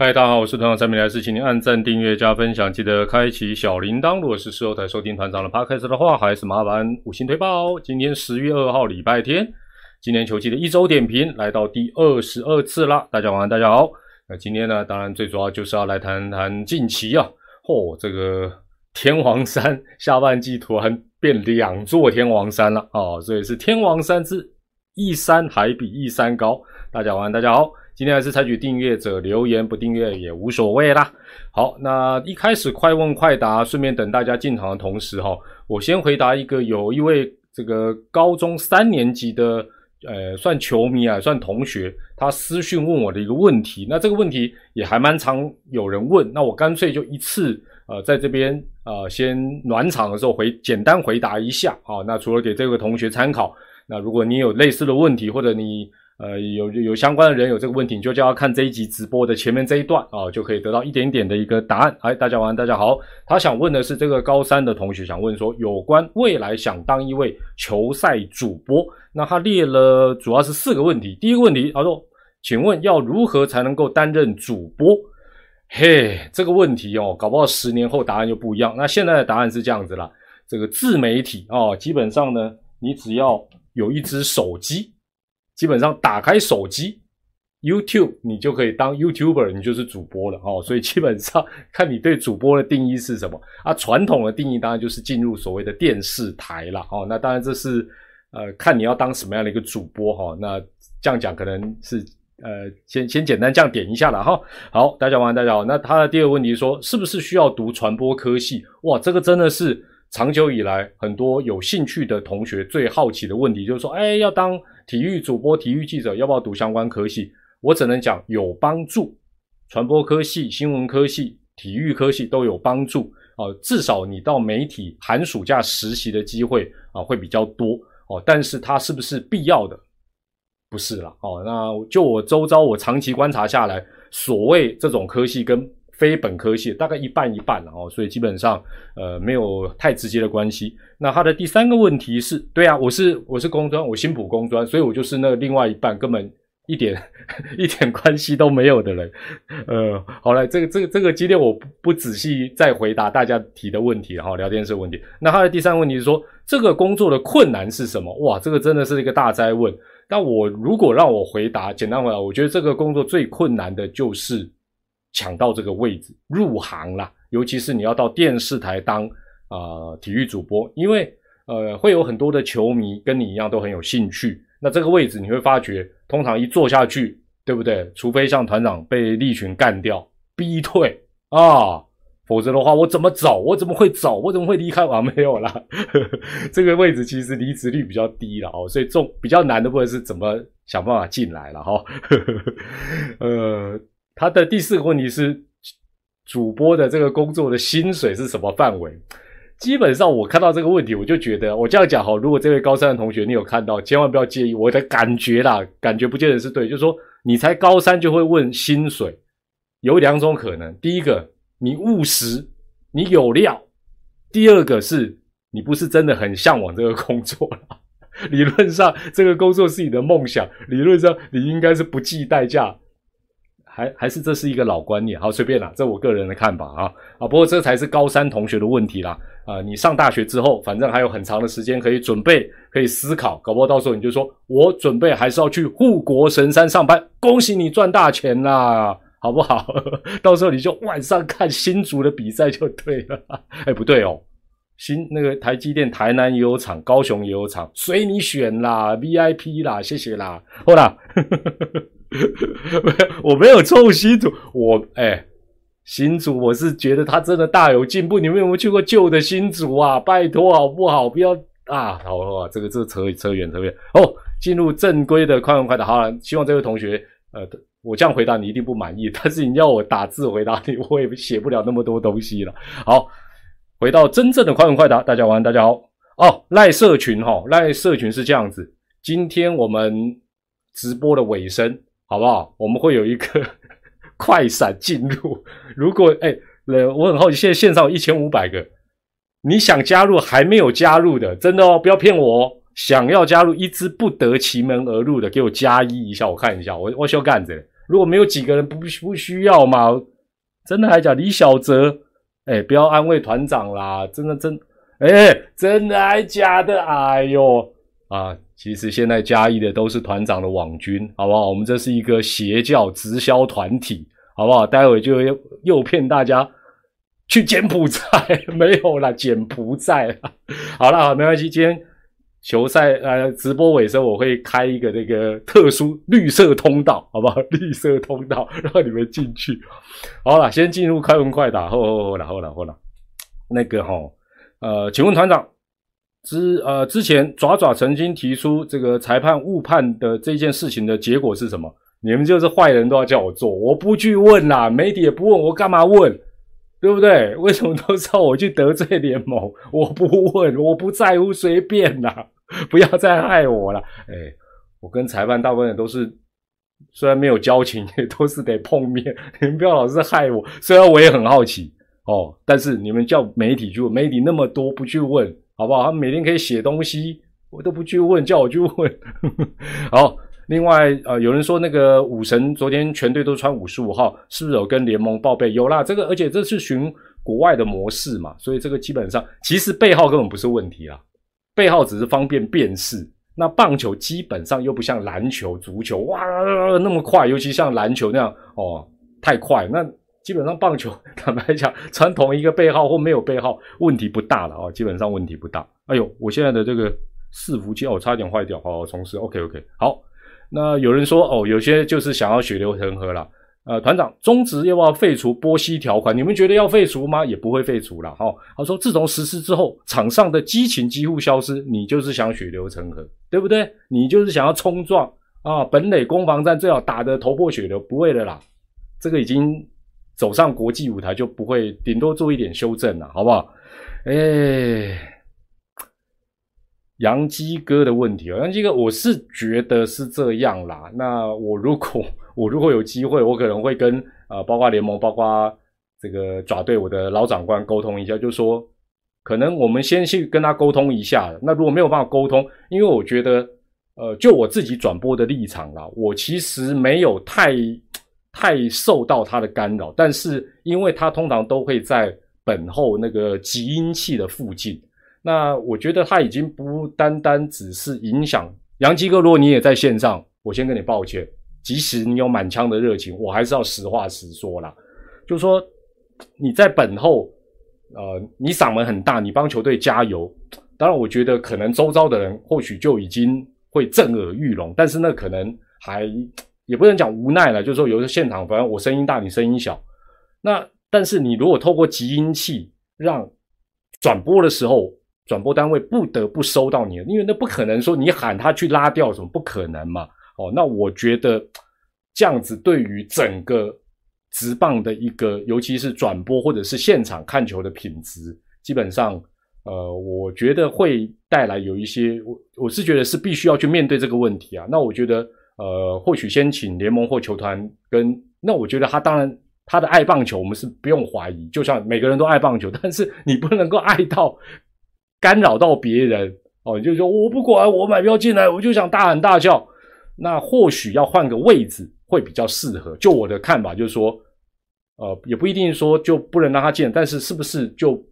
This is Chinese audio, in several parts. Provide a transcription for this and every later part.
嗨，大家好，我是团长陈明来，是请您按赞、订阅、加分享，记得开启小铃铛。如果是事后才收听团长的 podcast 的话，还是麻烦五星推爆。今天十月二号，礼拜天，今年球季的一周点评来到第二十二次啦。大家晚安，大家好。那今天呢，当然最主要就是要来谈谈近期啊，嚯，这个天王山下半季突然变两座天王山了啊，所以是天王山之一山还比一山高。大家晚安，大家好。今天还是采取订阅者留言，不订阅也无所谓啦。好，那一开始快问快答，顺便等大家进场的同时哈，我先回答一个有一位这个高中三年级的呃算球迷啊，算同学，他私讯问我的一个问题。那这个问题也还蛮常有人问，那我干脆就一次呃在这边呃先暖场的时候回简单回答一下啊。那除了给这个同学参考，那如果你有类似的问题或者你。呃，有有相关的人有这个问题，你就叫他看这一集直播的前面这一段啊，就可以得到一点点的一个答案。哎，大家晚安，大家好。他想问的是这个高三的同学想问说，有关未来想当一位球赛主播，那他列了主要是四个问题。第一个问题，他说，请问要如何才能够担任主播？嘿，这个问题哦，搞不好十年后答案就不一样。那现在的答案是这样子啦，这个自媒体哦，基本上呢，你只要有一只手机。基本上打开手机，YouTube，你就可以当 YouTuber，你就是主播了哦。所以基本上看你对主播的定义是什么啊？传统的定义当然就是进入所谓的电视台了哦。那当然这是呃看你要当什么样的一个主播哈。那这样讲可能是呃先先简单这样点一下了哈。好，大家晚安，大家好。那他的第二个问题说，是不是需要读传播科系？哇，这个真的是。长久以来，很多有兴趣的同学最好奇的问题就是说：，哎，要当体育主播、体育记者，要不要读相关科系？我只能讲有帮助，传播科系、新闻科系、体育科系都有帮助啊。至少你到媒体寒暑假实习的机会啊会比较多哦。但是它是不是必要的？不是了哦。那就我周遭我长期观察下来，所谓这种科系跟非本科系大概一半一半哦，所以基本上呃没有太直接的关系。那他的第三个问题是对啊，我是我是工专，我新普工专，所以我就是那另外一半根本一点 一点关系都没有的人。呃，好了，这个这个这个今天我不不仔细再回答大家提的问题哈，聊天室问题。那他的第三个问题是说，这个工作的困难是什么？哇，这个真的是一个大灾问。那我如果让我回答，简单回答，我觉得这个工作最困难的就是。抢到这个位置入行啦，尤其是你要到电视台当啊体育主播，因为呃会有很多的球迷跟你一样都很有兴趣。那这个位置你会发觉，通常一坐下去，对不对？除非像团长被利群干掉逼退啊，否则的话我怎么走？我怎么会走？我怎么会离开？啊，没有啦，这个位置其实离职率比较低了哦，所以重比较难的部分是怎么想办法进来了哈，呃。他的第四个问题是，主播的这个工作的薪水是什么范围？基本上我看到这个问题，我就觉得我这样讲哈，如果这位高三的同学你有看到，千万不要介意我的感觉啦，感觉不见得是对，就是说你才高三就会问薪水，有两种可能，第一个你务实，你有料；第二个是你不是真的很向往这个工作 理论上这个工作是你的梦想，理论上你应该是不计代价。还还是这是一个老观念，好随便啦，这我个人的看法啊啊！不过这才是高三同学的问题啦啊！你上大学之后，反正还有很长的时间可以准备，可以思考，搞不好到时候你就说我准备还是要去护国神山上班，恭喜你赚大钱啦，好不好？到时候你就晚上看新竹的比赛就对了。哎，不对哦，新那个台积电台南也有厂，高雄也有厂，随你选啦，VIP 啦，谢谢啦，好啦。没有，我没有臭新竹，我哎，新竹我是觉得他真的大有进步。你们有没有去过旧的新竹啊？拜托好不好？不要啊！好啊，这个这扯扯远扯远哦。进入正规的快问快答，好了，希望这位同学，呃，我这样回答你一定不满意，但是你要我打字回答你，我也写不了那么多东西了。好，回到真正的快问快答，大家晚，大家好哦。赖社群哈，赖社群是这样子，今天我们直播的尾声。好不好？我们会有一个 快闪进入。如果哎，我很好奇，现在线上有一千五百个，你想加入还没有加入的，真的哦，不要骗我哦。想要加入一只不得其门而入的，给我加一一下，我看一下，我我修干子。如果没有几个人不不需要嘛？真的还假李小哲，哎，不要安慰团长啦，真的真，哎，真的还假的？哎呦啊！其实现在加一的都是团长的网军，好不好？我们这是一个邪教直销团体，好不好？待会就诱骗大家去柬埔寨，没有啦，柬埔寨。好了，好，没关系。今天球赛呃直播尾声，我会开一个那个特殊绿色通道，好不好？绿色通道让你们进去。好了，先进入开文快打，后后后了后了后了。那个哈，呃，请问团长。之呃，之前爪爪曾经提出这个裁判误判的这件事情的结果是什么？你们就是坏人都要叫我做，我不去问啦，媒体也不问，我干嘛问？对不对？为什么都知道我去得罪联盟？我不问，我不在乎，随便啦，不要再害我了。哎，我跟裁判大部分人都是，虽然没有交情，也都是得碰面。你们不要老是害我，虽然我也很好奇哦，但是你们叫媒体去问，媒体那么多，不去问。好不好？他每天可以写东西，我都不去问，叫我去问。好，另外呃，有人说那个武神昨天全队都穿五十五号，是不是有跟联盟报备？有啦，这个而且这是循国外的模式嘛，所以这个基本上其实背号根本不是问题啊，背号只是方便辨识。那棒球基本上又不像篮球、足球哇那么快，尤其像篮球那样哦太快那。基本上棒球，坦白讲，穿同一个背号或没有背号，问题不大了啊。基本上问题不大。哎呦，我现在的这个伺服器哦，差点坏掉。好，重试。OK OK。好，那有人说哦，有些就是想要血流成河了。呃，团长，中职要不要废除波西条款？你们觉得要废除吗？也不会废除了。哈，他说自从实施之后，场上的激情几乎消失。你就是想血流成河，对不对？你就是想要冲撞啊！本垒攻防战最好打得头破血流，不会的啦。这个已经。走上国际舞台就不会，顶多做一点修正了，好不好？哎，杨基哥的问题，杨基哥，我是觉得是这样啦。那我如果 我如果有机会，我可能会跟呃，包括联盟，包括这个爪队我的老长官沟通一下，就说可能我们先去跟他沟通一下。那如果没有办法沟通，因为我觉得，呃，就我自己转播的立场啦，我其实没有太。太受到它的干扰，但是因为它通常都会在本后那个集音器的附近，那我觉得它已经不单单只是影响杨基哥。如果你也在线上，我先跟你抱歉，即使你有满腔的热情，我还是要实话实说啦。就是说你在本后，呃，你嗓门很大，你帮球队加油。当然，我觉得可能周遭的人或许就已经会震耳欲聋，但是那可能还。也不能讲无奈了，就是说有的现场，反正我声音大，你声音小。那但是你如果透过集音器让转播的时候，转播单位不得不收到你，因为那不可能说你喊他去拉掉什么，不可能嘛。哦，那我觉得这样子对于整个直棒的一个，尤其是转播或者是现场看球的品质，基本上，呃，我觉得会带来有一些，我我是觉得是必须要去面对这个问题啊。那我觉得。呃，或许先请联盟或球团跟那，我觉得他当然他的爱棒球，我们是不用怀疑。就像每个人都爱棒球，但是你不能够爱到干扰到别人哦。就是说我不管，我买票进来，我就想大喊大叫。那或许要换个位置会比较适合。就我的看法，就是说，呃，也不一定说就不能让他进，但是是不是就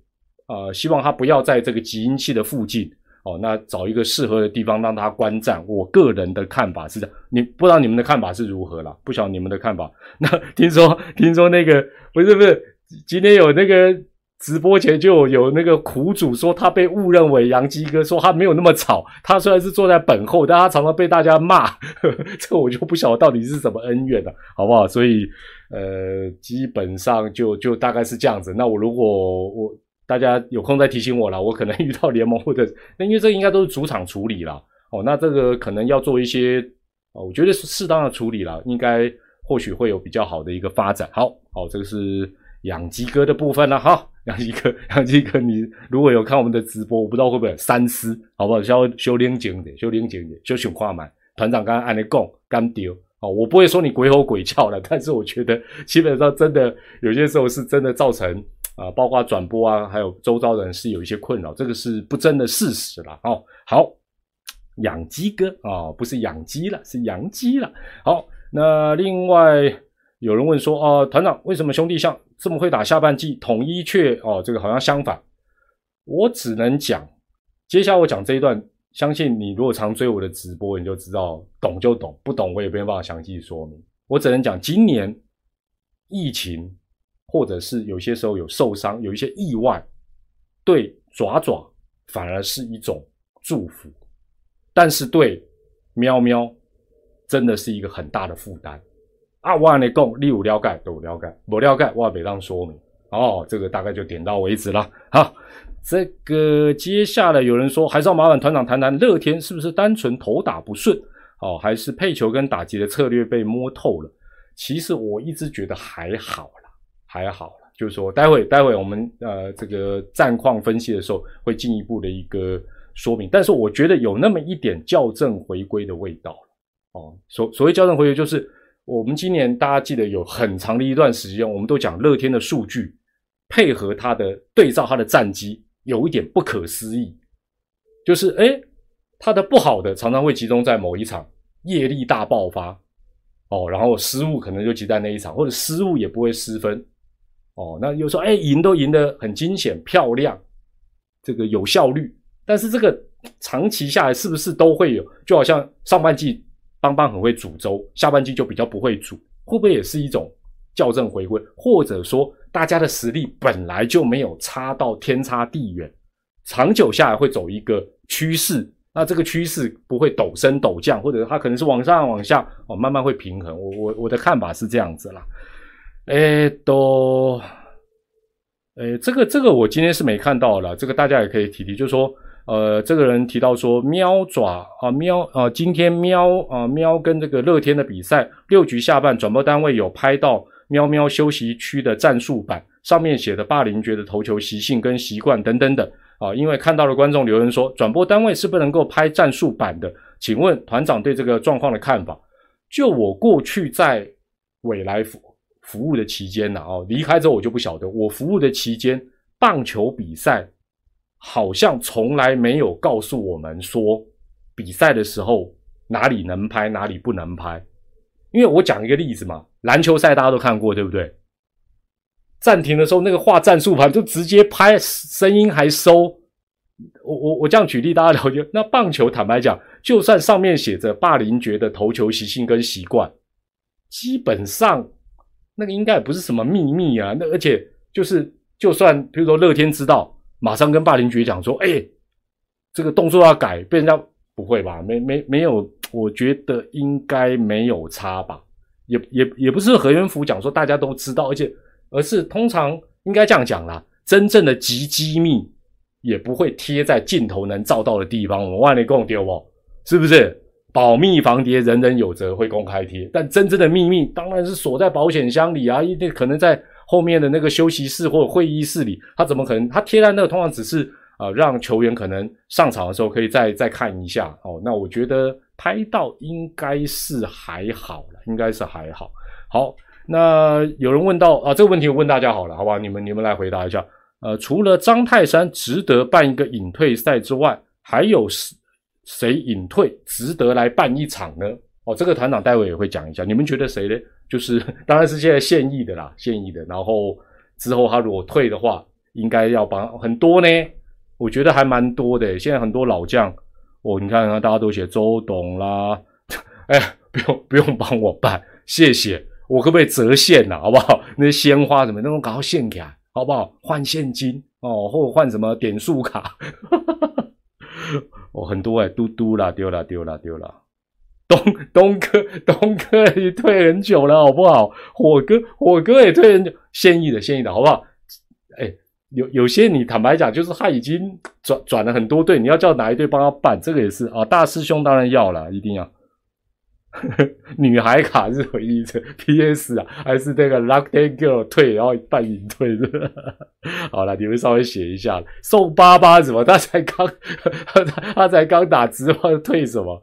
呃，希望他不要在这个集音器的附近。哦，那找一个适合的地方让他观战。我个人的看法是这样，你不知道你们的看法是如何了？不晓得你们的看法。那 听说听说那个不是不是，今天有那个直播前就有那个苦主说他被误认为杨基哥，说他没有那么吵。他虽然是坐在本后，但他常常被大家骂。呵 呵这我就不晓得到底是什么恩怨了，好不好？所以呃，基本上就就大概是这样子。那我如果我。大家有空再提醒我了，我可能遇到联盟或者 那因为这应该都是主场处理了哦，那这个可能要做一些哦，我觉得是适当的处理了，应该或许会有比较好的一个发展。好，好，这个是养鸡哥的部分了哈，养鸡哥，养鸡哥，你如果有看我们的直播，我不知道会不会三思，好不好？修修灵景的，修灵景的，修熊话买团长刚刚按的讲干丢哦，我不会说你鬼吼鬼叫了，但是我觉得基本上真的有些时候是真的造成。啊，包括转播啊，还有周遭人是有一些困扰，这个是不争的事实了哦。好，养鸡哥啊，不是养鸡了，是养鸡了。好，那另外有人问说，哦，团长为什么兄弟像这么会打下半季，统一却哦这个好像相反？我只能讲，接下来我讲这一段，相信你如果常追我的直播，你就知道，懂就懂，不懂我也没有办法详细说明。我只能讲，今年疫情或者是有些时候有受伤，有一些意外，对爪爪反而是一种祝福，但是对喵喵真的是一个很大的负担。啊，我跟你讲，你有了解都有了解，不了解我也别当说明。哦，这个大概就点到为止了。好，这个接下来有人说，还是要麻烦团长谈谈乐天是不是单纯投打不顺，哦，还是配球跟打击的策略被摸透了？其实我一直觉得还好啦，还好了。就是说，待会待会我们呃这个战况分析的时候会进一步的一个说明。但是我觉得有那么一点校正回归的味道哦，所所谓校正回归，就是我们今年大家记得有很长的一段时间，我们都讲乐天的数据。配合他的对照，他的战绩有一点不可思议，就是哎，他的不好的常常会集中在某一场业力大爆发哦，然后失误可能就集在那一场，或者失误也不会失分哦。那有时候哎，赢都赢得很惊险漂亮，这个有效率，但是这个长期下来是不是都会有？就好像上半季邦邦很会煮粥，下半季就比较不会煮，会不会也是一种校正回归，或者说？大家的实力本来就没有差到天差地远，长久下来会走一个趋势，那这个趋势不会陡升陡降，或者它可能是往上往下哦，慢慢会平衡。我我我的看法是这样子啦。哎，都，哎，这个这个我今天是没看到了，这个大家也可以提提，就是说，呃，这个人提到说喵爪啊喵啊，今天喵啊喵跟这个乐天的比赛六局下半转播单位有拍到。喵喵休息区的战术板上面写的霸凌觉的投球习性跟习惯等等等啊，因为看到了观众留言说转播单位是不能够拍战术板的，请问团长对这个状况的看法？就我过去在未来服服务的期间呢，哦，离开之后我就不晓得。我服务的期间，棒球比赛好像从来没有告诉我们说比赛的时候哪里能拍，哪里不能拍。因为我讲一个例子嘛，篮球赛大家都看过，对不对？暂停的时候，那个画战术盘就直接拍，声音还收。我我我这样举例，大家了解。那棒球，坦白讲，就算上面写着霸凌觉的投球习性跟习惯，基本上那个应该也不是什么秘密啊。那而且就是，就算比如说乐天知道，马上跟霸凌觉讲说：“哎，这个动作要改。”被人家不会吧？没没没有。我觉得应该没有差吧，也也也不是何元福讲说大家都知道，而且而是通常应该这样讲啦，真正的极机密也不会贴在镜头能照到的地方。我们万里共丢哦？是不是？保密防谍，人人有责，会公开贴。但真正的秘密当然是锁在保险箱里啊，一定可能在后面的那个休息室或会议室里。他怎么可能？他贴在那通常只是啊，让球员可能上场的时候可以再再看一下哦。那我觉得。拍到应该是还好了，应该是还好。好，那有人问到啊，这个问题我问大家好了，好吧？你们你们来回答一下。呃，除了张泰山值得办一个隐退赛之外，还有是谁隐退值得来办一场呢？哦，这个团长待会也会讲一下。你们觉得谁呢？就是 当然是现在现役的啦，现役的。然后之后他如果退的话，应该要帮很多呢。我觉得还蛮多的。现在很多老将。哦，你看看，大家都写周董啦，哎，不用不用帮我办，谢谢。我可不可以折现呐？好不好？那些鲜花什么，那种搞到现卡，好不好？换现金哦，或者换什么点数卡？哦，很多哎，嘟嘟啦，丢啦，丢啦，丢啦。东东哥，东哥也退很久了，好不好？火哥，火哥也退很久，现役的，现役的，好不好？哎。有有些你坦白讲，就是他已经转转了很多队，你要叫哪一队帮他办，这个也是啊。大师兄当然要了，一定要。女孩卡是回忆者 P.S. 啊，还是那个 Lucky Girl 退，然后半隐退的。好了，你们稍微写一下，送八八什么？他才刚他 他才刚打直棒退什么？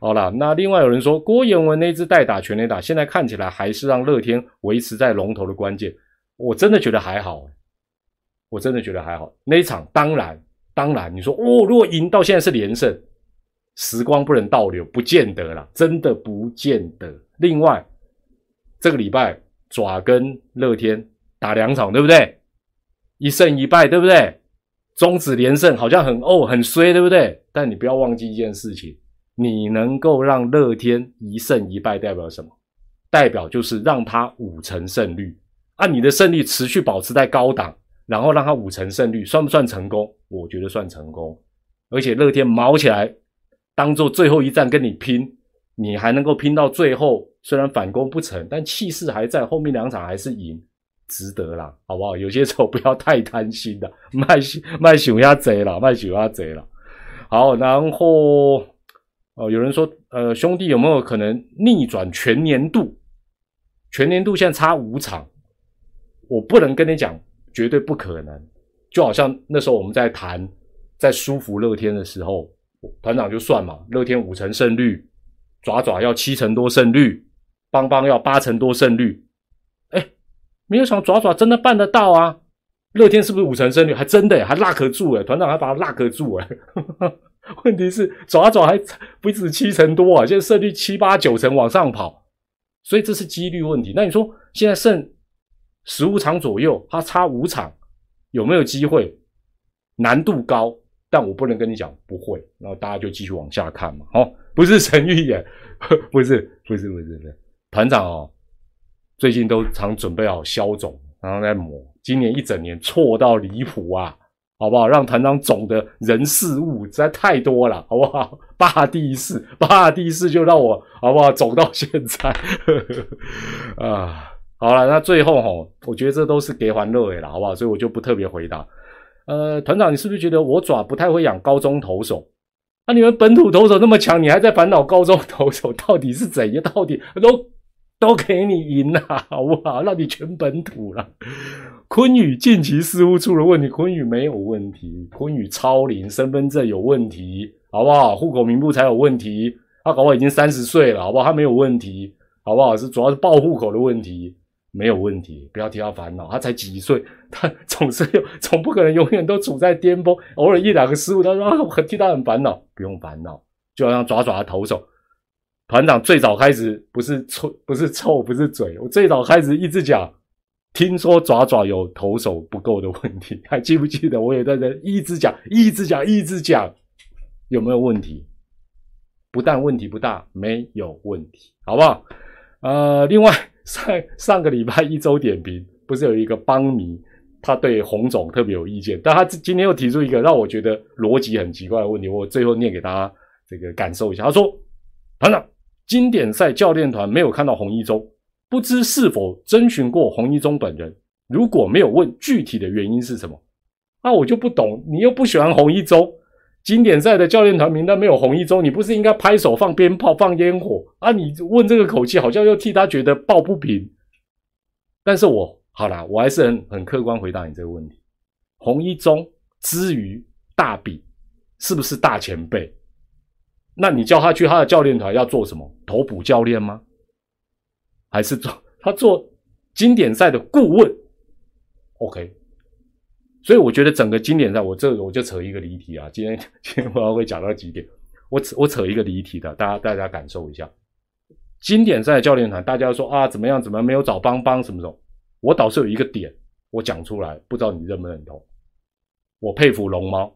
好了，那另外有人说郭彦文那支代打全垒打，现在看起来还是让乐天维持在龙头的关键。我真的觉得还好。我真的觉得还好，那一场当然当然，你说哦，如果赢到现在是连胜，时光不能倒流，不见得啦，真的不见得。另外，这个礼拜爪跟乐天打两场，对不对？一胜一败，对不对？中止连胜好像很哦很衰，对不对？但你不要忘记一件事情，你能够让乐天一胜一败，代表什么？代表就是让他五成胜率，按你的胜率持续保持在高档，然后让他五成胜率，算不算成功？我觉得算成功。而且乐天毛起来，当做最后一战跟你拼，你还能够拼到最后，虽然反攻不成，但气势还在，后面两场还是赢。值得啦，好不好？有些时候不要太贪心的，卖卖熊鸭贼了，卖熊鸭贼了。好，然后哦，有人说，呃，兄弟有没有可能逆转全年度？全年度现在差五场，我不能跟你讲，绝对不可能。就好像那时候我们在谈，在舒服乐天的时候，团长就算嘛，乐天五成胜率，爪爪要七成多胜率，邦邦要八成多胜率。哎没有想到爪爪真的办得到啊！乐天是不是五成胜率？还真的，还拉可住哎！团长还把它 lock 住哎！问题是爪爪还不止七成多啊，现在胜率七八九成往上跑，所以这是几率问题。那你说现在剩十五场左右，他差五场，有没有机会？难度高，但我不能跟你讲不会。然后大家就继续往下看嘛。哦，不是陈玉眼，不是，不是，不是，不是团长哦。最近都常准备好消肿，然后在抹。今年一整年错到离谱啊，好不好？让团长肿的人事物实在太多了，好不好？霸地士，霸地士就让我好不好？肿到现在 啊，好了，那最后哦，我觉得这都是给欢乐的了，好不好？所以我就不特别回答。呃，团长，你是不是觉得我爪不太会养高中投手？那你们本土投手那么强，你还在烦恼高中投手到底是怎样？到底都？都给你赢了，好不好？让你全本土了。昆宇近期似乎出了问题，昆宇没有问题，昆宇超龄，身份证有问题，好不好？户口名簿才有问题。他搞我已经三十岁了，好不好？他没有问题，好不好？是主要是报户口的问题，没有问题。不要替他烦恼，他才几岁，他 总是有，总不可能永远都处在巅峰。偶尔一两个失误，他说啊，我替他很烦恼，不用烦恼，就好像爪爪的投手。团长最早开始不是臭，不是臭，不是嘴。我最早开始一直讲，听说爪爪有投手不够的问题，还记不记得？我也在这一直讲，一直讲，一直讲，有没有问题？不但问题不大，没有问题，好不好？呃，另外上上个礼拜一周点评，不是有一个邦迷，他对洪总特别有意见，但他今天又提出一个让我觉得逻辑很奇怪的问题，我最后念给大家这个感受一下。他说：“团长。”经典赛教练团没有看到洪一中，不知是否征询过洪一中本人。如果没有问具体的原因是什么，那我就不懂。你又不喜欢洪一中，经典赛的教练团名单没有洪一中，你不是应该拍手放鞭炮放烟火啊？你问这个口气，好像又替他觉得抱不平。但是我好啦，我还是很很客观回答你这个问题。洪一中之于大比，是不是大前辈？那你叫他去他的教练团要做什么？投补教练吗？还是做他做经典赛的顾问？OK，所以我觉得整个经典赛，我这我就扯一个离题啊。今天今天我要会讲到几点？我扯我扯一个离题的，大家大家感受一下。经典赛教练团，大家说啊怎么样？怎么没有找邦邦什么什么？我倒是有一个点，我讲出来，不知道你认不认同？我佩服龙猫。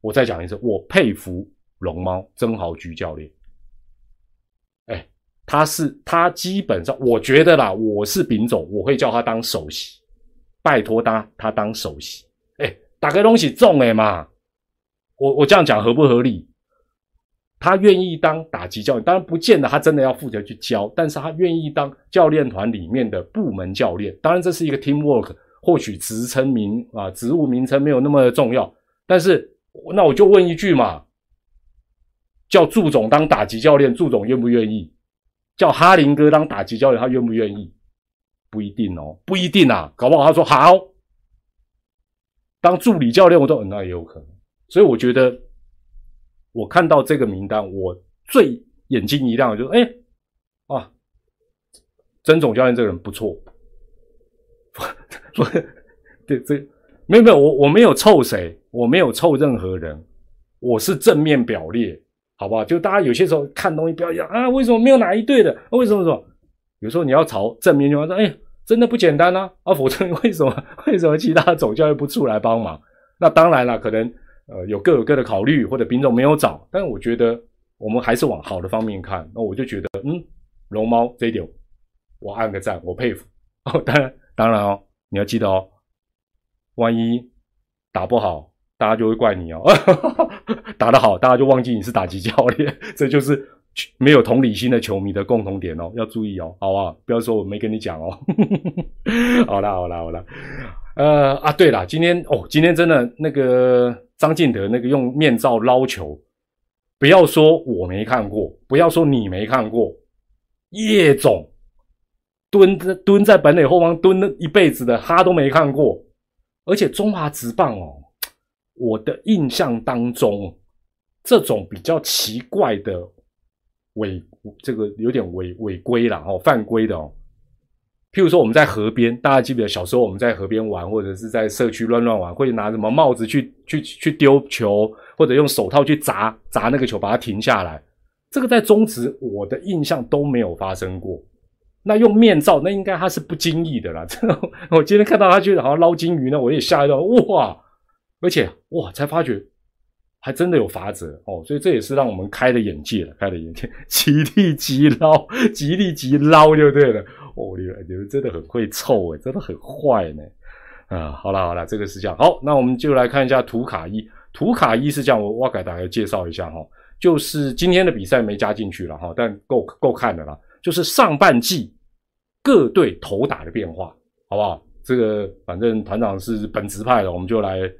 我再讲一次，我佩服龙猫曾豪居教练。哎，他是他基本上，我觉得啦，我是丙总，我会叫他当首席，拜托他他当首席。哎，打开东西重哎嘛，我我这样讲合不合理？他愿意当打击教练，当然不见得他真的要负责去教，但是他愿意当教练团里面的部门教练。当然这是一个 team work，或许职称名啊，职务名称没有那么重要，但是。那我就问一句嘛，叫祝总当打击教练，祝总愿不愿意？叫哈林哥当打击教练，他愿不愿意？不一定哦，不一定啊，搞不好他说好。当助理教练，我都那也有可能。所以我觉得，我看到这个名单，我最眼睛一亮，就哎啊，曾总教练这个人不错。不，对，这没有没有，我我没有凑谁。我没有凑任何人，我是正面表列，好不好？就大家有些时候看东西不要讲啊，为什么没有哪一队的？为什么说？有时候你要朝正面就说，哎，真的不简单啊！啊，否则为什么为什么其他总教练不出来帮忙？那当然了，可能呃有各有各的考虑，或者品种没有找。但是我觉得我们还是往好的方面看。那我就觉得，嗯，龙猫这一点我按个赞，我佩服。哦，当然当然哦，你要记得哦，万一打不好。大家就会怪你哦，打得好，大家就忘记你是打击教练，这就是没有同理心的球迷的共同点哦，要注意哦，好不好？不要说我没跟你讲哦。好啦，好啦，好啦。呃啊，对了，今天哦，今天真的那个张敬德那个用面罩捞球，不要说我没看过，不要说你没看过，叶总蹲在蹲在本垒后方蹲了一辈子的，他都没看过，而且中华职棒哦。我的印象当中，这种比较奇怪的违，这个有点违违规了哦，犯规的哦。譬如说，我们在河边，大家记不记得小时候我们在河边玩，或者是在社区乱乱玩，会拿什么帽子去去去丢球，或者用手套去砸砸那个球，把它停下来。这个在中职我的印象都没有发生过。那用面罩，那应该他是不经意的啦。我今天看到他去好像捞金鱼呢，我也吓一跳，哇！而且哇，才发觉还真的有法则哦，所以这也是让我们开了眼界了，开了眼界，极力极捞，极力极捞就对了。哦，你们你们真的很会凑诶，真的很坏呢。啊，好了好了，这个是这样。好，那我们就来看一下图卡一。图卡一是这样，我我给大家介绍一下哈，就是今天的比赛没加进去了哈，但够够看的啦。就是上半季各队投打的变化，好不好？这个反正团长是本职派的，我们就来。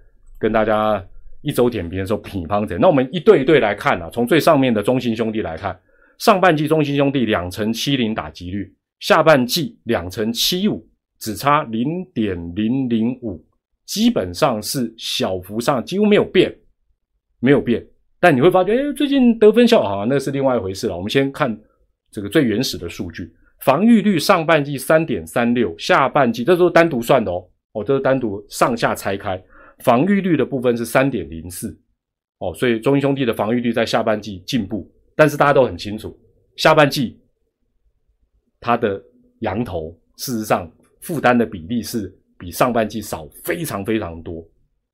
跟大家一周点评的时候乒乓者，那我们一对一对来看啊，从最上面的中心兄弟来看，上半季中心兄弟两成七零打击率，下半季两成七五，只差零点零零五，基本上是小幅上几乎没有变，没有变。但你会发觉，哎，最近得分效好，那是另外一回事了。我们先看这个最原始的数据，防御率上半季三点三六，下半季这都是单独算的哦，哦，这是单独上下拆开。防御率的部分是三点零四，哦，所以中英兄弟的防御率在下半季进步，但是大家都很清楚，下半季他的羊头事实上负担的比例是比上半季少非常非常多，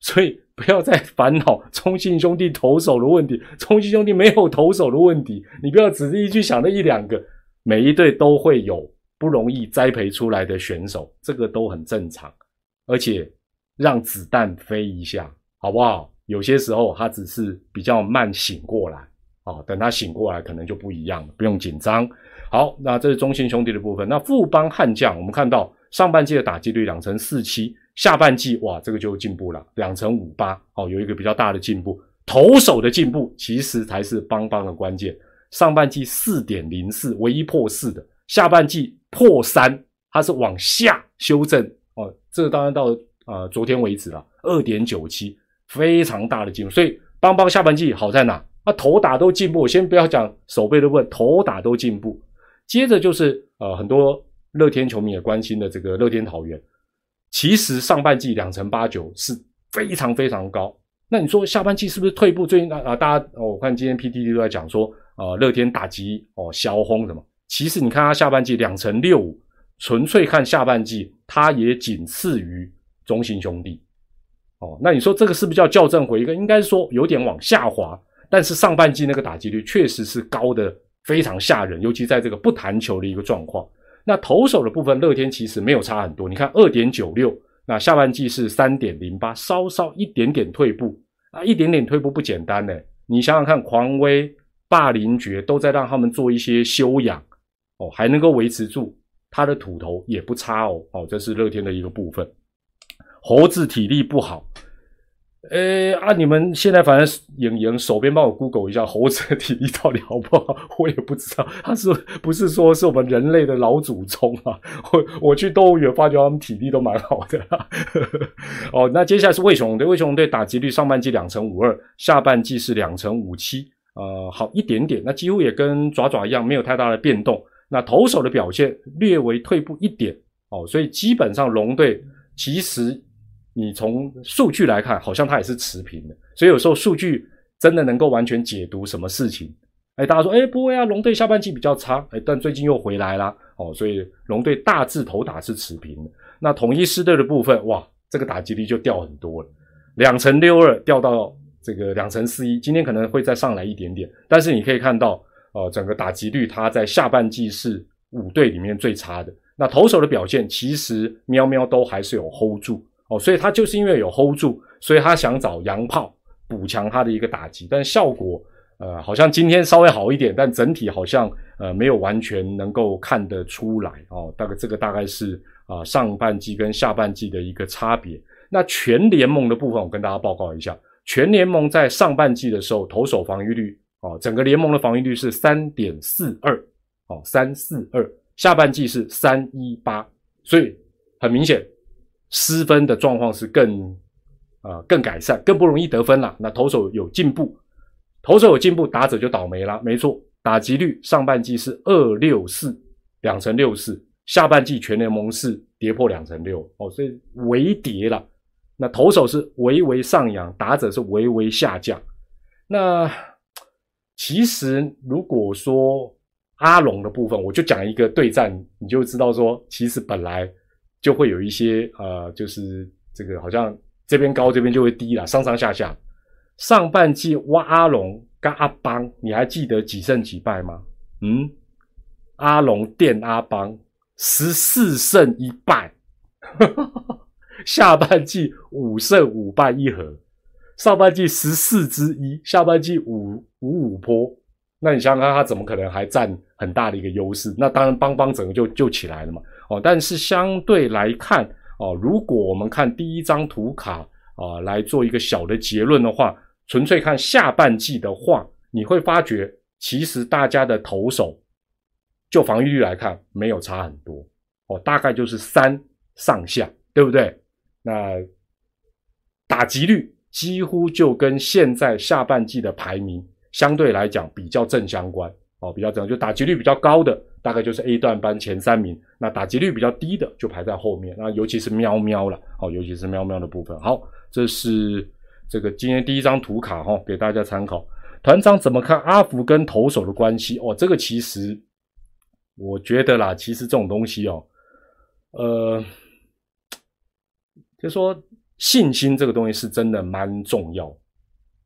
所以不要再烦恼中信兄弟投手的问题，中信兄弟没有投手的问题，你不要只是一句想那一两个，每一队都会有不容易栽培出来的选手，这个都很正常，而且。让子弹飞一下，好不好？有些时候他只是比较慢醒过来，啊，等他醒过来可能就不一样了，不用紧张。好，那这是中信兄弟的部分。那富邦悍将，我们看到上半季的打击率两成四七，下半季哇，这个就进步了，两成五八，哦，有一个比较大的进步。投手的进步其实才是邦邦的关键。上半季四点零四，唯一破四的，下半季破三，它是往下修正，哦，这当然到。啊，昨天为止了，二点九七，非常大的进步。所以邦邦下半季好在哪？啊，头打都进步。先不要讲手背的问，头打都进步。接着就是呃，很多乐天球迷也关心的这个乐天桃园，其实上半季两成八九是非常非常高。那你说下半季是不是退步？最近啊啊，大家我看今天 PTT 都在讲说啊，乐天打击哦，销轰什么？其实你看他下半季两成六五，纯粹看下半季，他也仅次于。中信兄弟，哦，那你说这个是不是叫校正回一个？应该说有点往下滑，但是上半季那个打击率确实是高的非常吓人，尤其在这个不弹球的一个状况。那投手的部分，乐天其实没有差很多，你看二点九六，那下半季是三点零八，稍稍一点点退步啊，一点点退步不简单呢。你想想看，狂威、霸凌爵都在让他们做一些修养，哦，还能够维持住他的土头也不差哦，哦，这是乐天的一个部分。猴子体力不好，呃啊！你们现在反正影影手边帮我 Google 一下，猴子的体力到底好不好？我也不知道，他是不是说是我们人类的老祖宗啊？我我去动物园发觉他们体力都蛮好的。哦，那接下来是魏雄队，魏雄队打击率上半季两成五二，下半季是两成五七，呃，好一点点，那几乎也跟爪爪一样，没有太大的变动。那投手的表现略微退步一点，哦，所以基本上龙队其实。你从数据来看，好像它也是持平的，所以有时候数据真的能够完全解读什么事情。哎，大家说，哎，不会啊，龙队下半季比较差，哎，但最近又回来啦，哦，所以龙队大致头打是持平的。那统一狮队的部分，哇，这个打击率就掉很多了，两成六二掉到这个两成四一，今天可能会再上来一点点，但是你可以看到，呃，整个打击率它在下半季是五队里面最差的。那投手的表现其实喵喵都还是有 hold 住哦，所以他就是因为有 hold 住，所以他想找洋炮补强他的一个打击，但效果。呃，好像今天稍微好一点，但整体好像呃没有完全能够看得出来哦。大概这个大概是啊上半季跟下半季的一个差别。那全联盟的部分，我跟大家报告一下，全联盟在上半季的时候，投手防御率哦，整个联盟的防御率是三点四二哦，三四二，下半季是三一八，所以很明显失分的状况是更啊更改善，更不容易得分了。那投手有进步。投手有进步，打者就倒霉了。没错，打击率上半季是二六四，两成六四，下半季全联盟是跌破两成六哦，所以微跌了。那投手是微微上扬，打者是微微下降。那其实如果说阿龙的部分，我就讲一个对战，你就知道说，其实本来就会有一些呃，就是这个好像这边高这边就会低了，上上下下。上半季挖阿龙跟阿邦，你还记得几胜几败吗？嗯，阿龙电阿邦十四胜一败，下半季五胜五败一和，上半季十四之一，下半季五五五坡。那你想想看，他怎么可能还占很大的一个优势？那当然邦邦整个就就起来了嘛。哦，但是相对来看，哦，如果我们看第一张图卡啊，来做一个小的结论的话。纯粹看下半季的话，你会发觉其实大家的投手就防御率来看没有差很多哦，大概就是三上下，对不对？那打击率几乎就跟现在下半季的排名相对来讲比较正相关哦，比较正就打击率比较高的大概就是 A 段班前三名，那打击率比较低的就排在后面，那尤其是喵喵了哦，尤其是喵喵的部分。好，这是。这个今天第一张图卡哈，给大家参考。团长怎么看阿福跟投手的关系？哦，这个其实我觉得啦，其实这种东西哦，呃，就说信心这个东西是真的蛮重要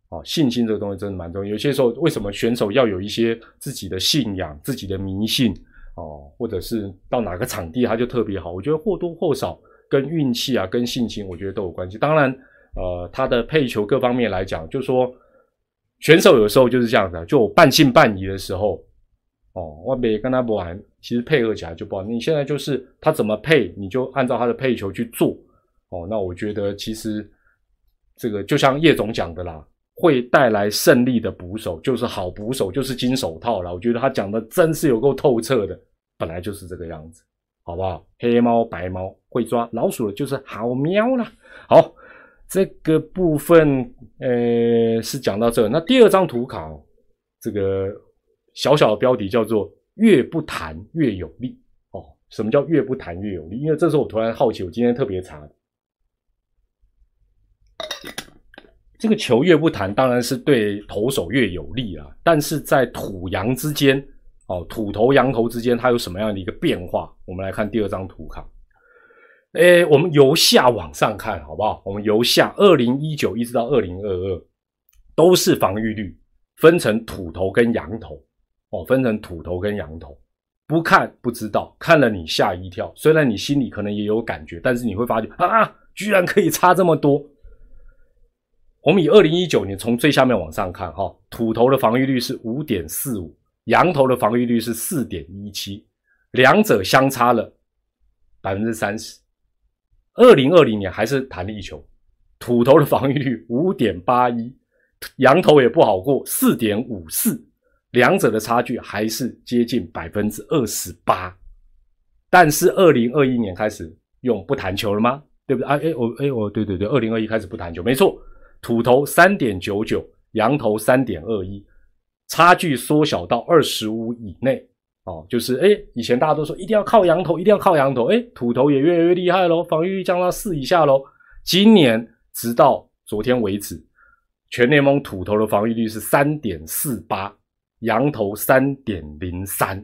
哦，信心这个东西真的蛮重要。有些时候，为什么选手要有一些自己的信仰、自己的迷信哦，或者是到哪个场地他就特别好？我觉得或多或少跟运气啊、跟性情，我觉得都有关系。当然。呃，他的配球各方面来讲，就说选手有时候就是这样的，就半信半疑的时候，哦，我别跟他玩，其实配合起来就不好。你现在就是他怎么配，你就按照他的配球去做，哦，那我觉得其实这个就像叶总讲的啦，会带来胜利的捕手就是好捕手，就是金手套了。我觉得他讲的真是有够透彻的，本来就是这个样子，好不好？黑猫白猫会抓老鼠的就是好喵了，好。这个部分，呃，是讲到这。那第二张图卡，这个小小的标题叫做“越不弹越有力”。哦，什么叫越不弹越有力？因为这时候我突然好奇，我今天特别查，这个球越不弹，当然是对投手越有利啊。但是在土洋之间，哦，土头羊头之间，它有什么样的一个变化？我们来看第二张图卡。诶，我们由下往上看，好不好？我们由下，二零一九一直到二零二二，都是防御率分成土头跟羊头哦，分成土头跟羊头。不看不知道，看了你吓一跳。虽然你心里可能也有感觉，但是你会发觉啊，居然可以差这么多。我们以二零一九年从最下面往上看，哈，土头的防御率是五点四五，羊头的防御率是四点一七，两者相差了百分之三十。二零二零年还是弹力球，土头的防御率五点八一，羊头也不好过四点五四，两者的差距还是接近百分之二十八。但是二零二一年开始用不弹球了吗？对不对？啊，哎，我，哎，我，对对对，二零二一开始不弹球，没错，土头三点九九，羊头三点二一，差距缩小到二十五以内。哦，就是哎，以前大家都说一定要靠羊头，一定要靠羊头，哎，土头也越来越厉害喽，防御率降到四以下喽。今年直到昨天为止，全联盟土头的防御率是三点四八，羊头三点零三，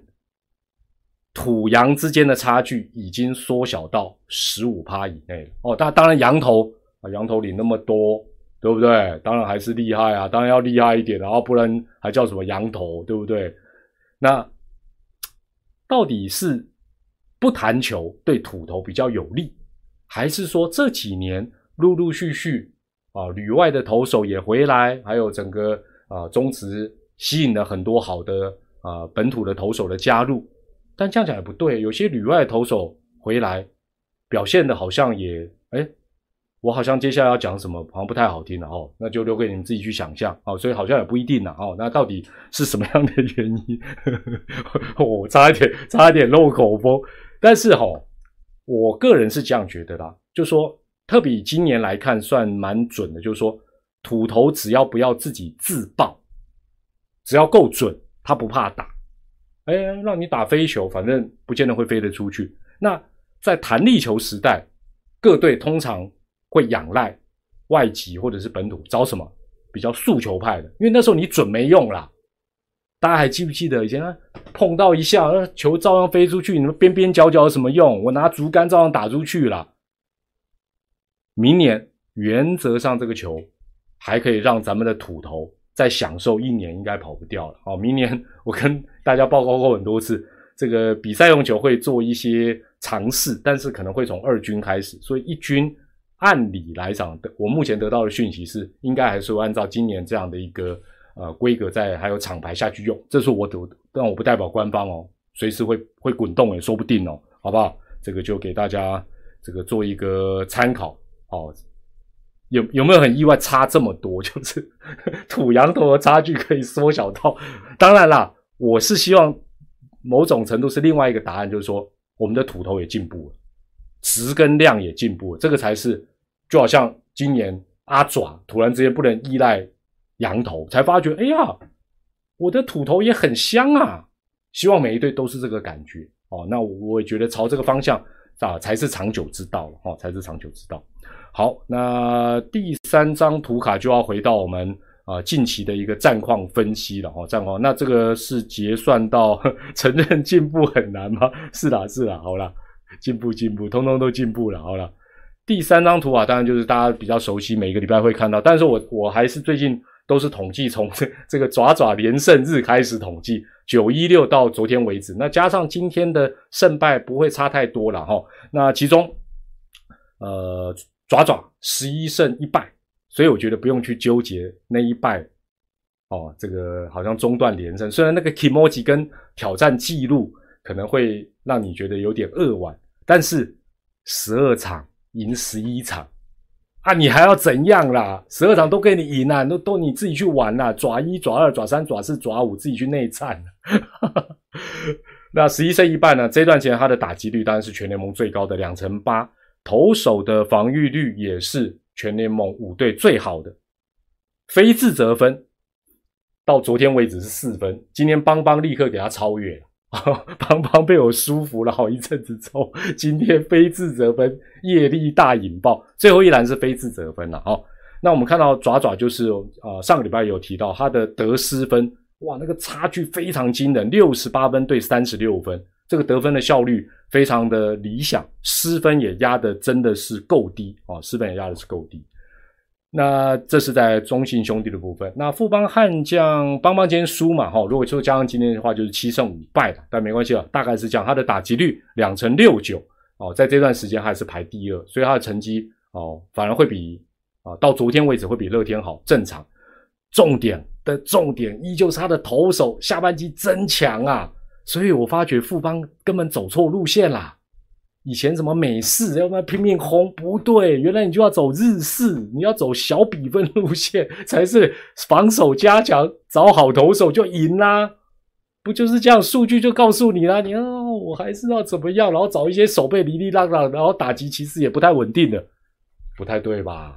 土羊之间的差距已经缩小到十五趴以内了。哦，当当然羊头啊，羊头领那么多，对不对？当然还是厉害啊，当然要厉害一点，然后不然还叫什么羊头，对不对？那到底是不弹球对土头比较有利，还是说这几年陆陆续续啊旅外的投手也回来，还有整个啊中职吸引了很多好的啊本土的投手的加入？但这样讲也不对，有些旅外投手回来表现的好像也哎，我好像接下来要讲什么好像不太好听了哦，那就留给你们自己去想象哦，所以好像也不一定了哦，那到底是什么样的原因？我差一点差一点漏口风，但是哈，我个人是这样觉得啦，就说特别今年来看算蛮准的，就是说土头只要不要自己自爆，只要够准，他不怕打。哎，让你打飞球，反正不见得会飞得出去。那在弹力球时代，各队通常会仰赖外籍或者是本土，找什么比较速球派的？因为那时候你准没用啦。大家还记不记得以前碰到一下，那球照样飞出去，你们边边角角有什么用？我拿竹竿照样打出去了。明年原则上这个球还可以让咱们的土头。再享受一年应该跑不掉了。好，明年 我跟大家报告过很多次，这个比赛用球会做一些尝试，但是可能会从二军开始。所以一军按理来讲，我目前得到的讯息是，应该还是按照今年这样的一个呃规格，在还有厂牌下去用。这是我得，但我不代表官方哦，随时会会滚动也说不定哦，好不好？这个就给大家这个做一个参考哦。有有没有很意外差这么多？就是土羊头的差距可以缩小到，当然啦，我是希望某种程度是另外一个答案，就是说我们的土头也进步了，值跟量也进步了，这个才是就好像今年阿爪突然之间不能依赖羊头，才发觉哎呀，我的土头也很香啊！希望每一队都是这个感觉哦。那我也觉得朝这个方向啊，才是长久之道了哦，才是长久之道。好，那第三张图卡就要回到我们啊近期的一个战况分析了哈，战况。那这个是结算到 承认进步很难吗？是啦，是啦，好啦，进步进步，通通都进步了，好了。第三张图啊，当然就是大家比较熟悉，每个礼拜会看到，但是我我还是最近都是统计从这这个爪爪连胜日开始统计，九一六到昨天为止，那加上今天的胜败不会差太多了哈。那其中，呃。爪爪十一胜一败，所以我觉得不用去纠结那一败哦。这个好像中断连胜，虽然那个 Kimoji 跟挑战记录可能会让你觉得有点扼腕，但是十二场赢十一场啊，你还要怎样啦？十二场都给你赢啊，都都你自己去玩啦，爪一、爪二、爪三、爪四、爪五自己去内战。那十一胜一败呢？这段时间他的打击率当然是全联盟最高的两成八。投手的防御率也是全联盟五队最好的，非自责分到昨天为止是四分，今天邦邦立刻给他超越了，邦邦被我舒服了好一阵子之后，今天非自责分业力大引爆，最后一栏是非自责分了哦。那我们看到爪爪就是呃上个礼拜有提到他的得失分，哇那个差距非常惊人，六十八分对三十六分。这个得分的效率非常的理想，失分也压的真的是够低啊，失分也压的是够低。那这是在中信兄弟的部分。那富邦悍将邦邦今天输嘛，哈，如果说加上今天的话，就是七胜五败的，但没关系了，大概是这样。他的打击率两成六九哦，在这段时间还是排第二，所以他的成绩哦，反而会比啊到昨天为止会比乐天好，正常。重点的重点依旧是他的投手下半季增强啊。所以我发觉富邦根本走错路线啦！以前什么美式要不然拼命轰，不对，原来你就要走日式，你要走小比分路线 才是防守加强，找好投手就赢啦，不就是这样？数据就告诉你啦，你哦，我还是要怎么样，然后找一些手背离离浪浪，然后打击其实也不太稳定的，不太对吧？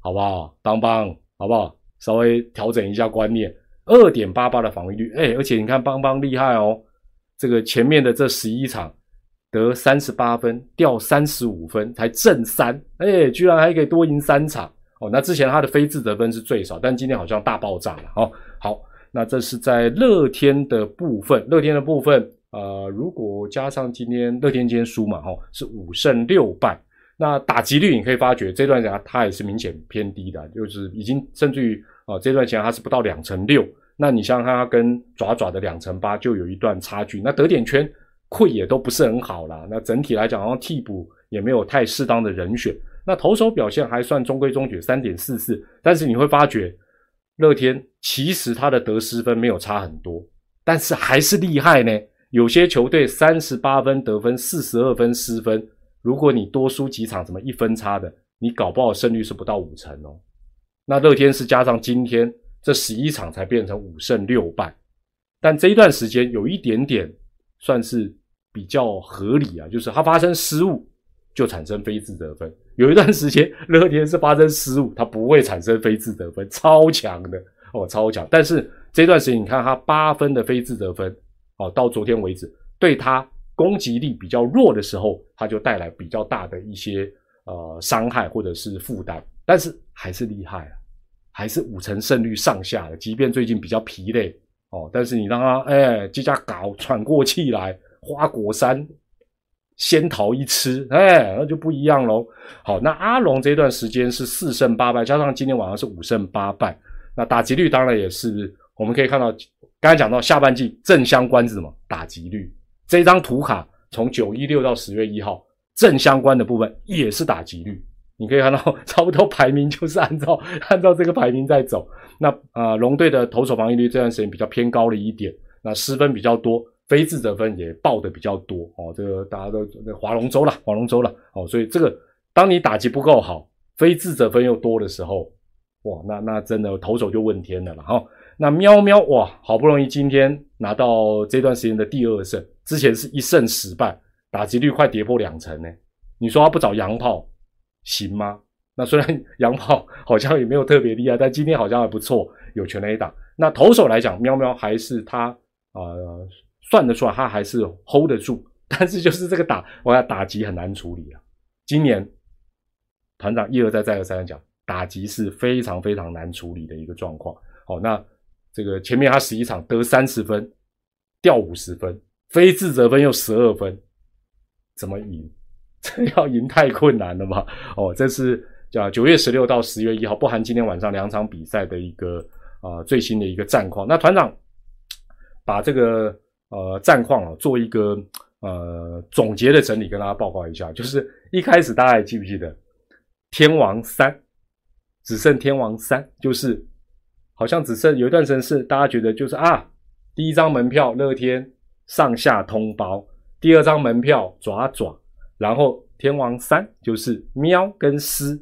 好不好？邦邦，好不好？稍微调整一下观念，二点八八的防御率，哎，而且你看邦邦厉害哦。这个前面的这十一场得三十八分，掉三十五分，才正三，哎，居然还可以多赢三场哦。那之前他的非自得分是最少，但今天好像大爆炸了哦。好，那这是在乐天的部分，乐天的部分，呃，如果加上今天乐天今天输嘛，哈，是五胜六败。那打击率你可以发觉这段时间它也是明显偏低的，就是已经甚至于啊这段时间它是不到两成六。那你像它跟爪爪的两成八就有一段差距。那得点圈溃也都不是很好啦。那整体来讲，好像替补也没有太适当的人选。那投手表现还算中规中矩，三点四四。但是你会发觉，乐天其实他的得失分没有差很多，但是还是厉害呢。有些球队三十八分得分，四十二分失分。如果你多输几场，怎么一分差的，你搞不好胜率是不到五成哦。那乐天是加上今天这十一场才变成五胜六败，但这一段时间有一点点算是比较合理啊，就是它发生失误。就产生非自得分。有一段时间，乐天是发生失误，它不会产生非自得分，超强的哦，超强。但是这段时间，你看它八分的非自得分，哦，到昨天为止，对它攻击力比较弱的时候，它就带来比较大的一些呃伤害或者是负担。但是还是厉害啊，还是五成胜率上下的。即便最近比较疲累哦，但是你让他哎，这家搞喘过气来，花果山。仙桃一吃，哎，那就不一样喽。好，那阿龙这段时间是四胜八败，加上今天晚上是五胜八败，那打击率当然也是，我们可以看到，刚才讲到下半季正相关是什么？打击率。这张图卡从九一六到十月一号，正相关的部分也是打击率。你可以看到，差不多排名就是按照 按照这个排名在走。那啊，龙队的投手防御率这段时间比较偏高了一点，那失分比较多。非自责分也报的比较多哦，这个大家都那划龙舟了，划龙舟了哦，所以这个当你打击不够好，非自责分又多的时候，哇，那那真的投手就问天了了哈。那喵喵哇，好不容易今天拿到这段时间的第二胜，之前是一胜十败，打击率快跌破两成呢。你说他不找洋炮行吗？那虽然 洋炮好像也没有特别厉害，但今天好像还不错，有全垒打。那投手来讲，喵喵还是他啊。算得出来，他还是 hold 得住，但是就是这个打，我要打击很难处理啊。今年团长一而再再而三的讲，打击是非常非常难处理的一个状况。好，那这个前面他十一场得三十分，掉五十分，非自责分又十二分，怎么赢？这要赢太困难了吧？哦，这是叫九月十六到十月一号，不含今天晚上两场比赛的一个啊最新的一个战况。那团长把这个。呃，战况啊，做一个呃总结的整理，跟大家报告一下。就是一开始大家还记不记得天王三只剩天王三，就是好像只剩有一段时间是大家觉得就是啊，第一张门票乐天上下通包，第二张门票爪爪，然后天王三就是喵跟狮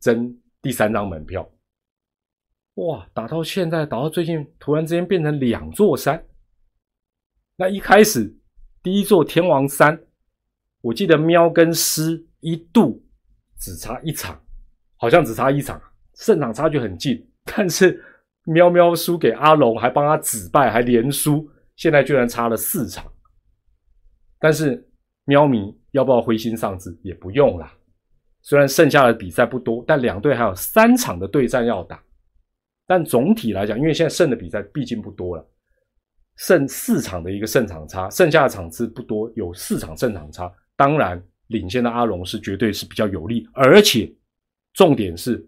争第三张门票。哇，打到现在，打到最近，突然之间变成两座山。那一开始第一座天王山，我记得喵跟狮一度只差一场，好像只差一场，胜场差距很近。但是喵喵输给阿龙，还帮他止败，还连输，现在居然差了四场。但是喵迷要不要灰心丧志？也不用啦。虽然剩下的比赛不多，但两队还有三场的对战要打。但总体来讲，因为现在剩的比赛毕竟不多了。剩四场的一个胜场差，剩下的场次不多，有四场胜场差。当然，领先的阿龙是绝对是比较有利，而且重点是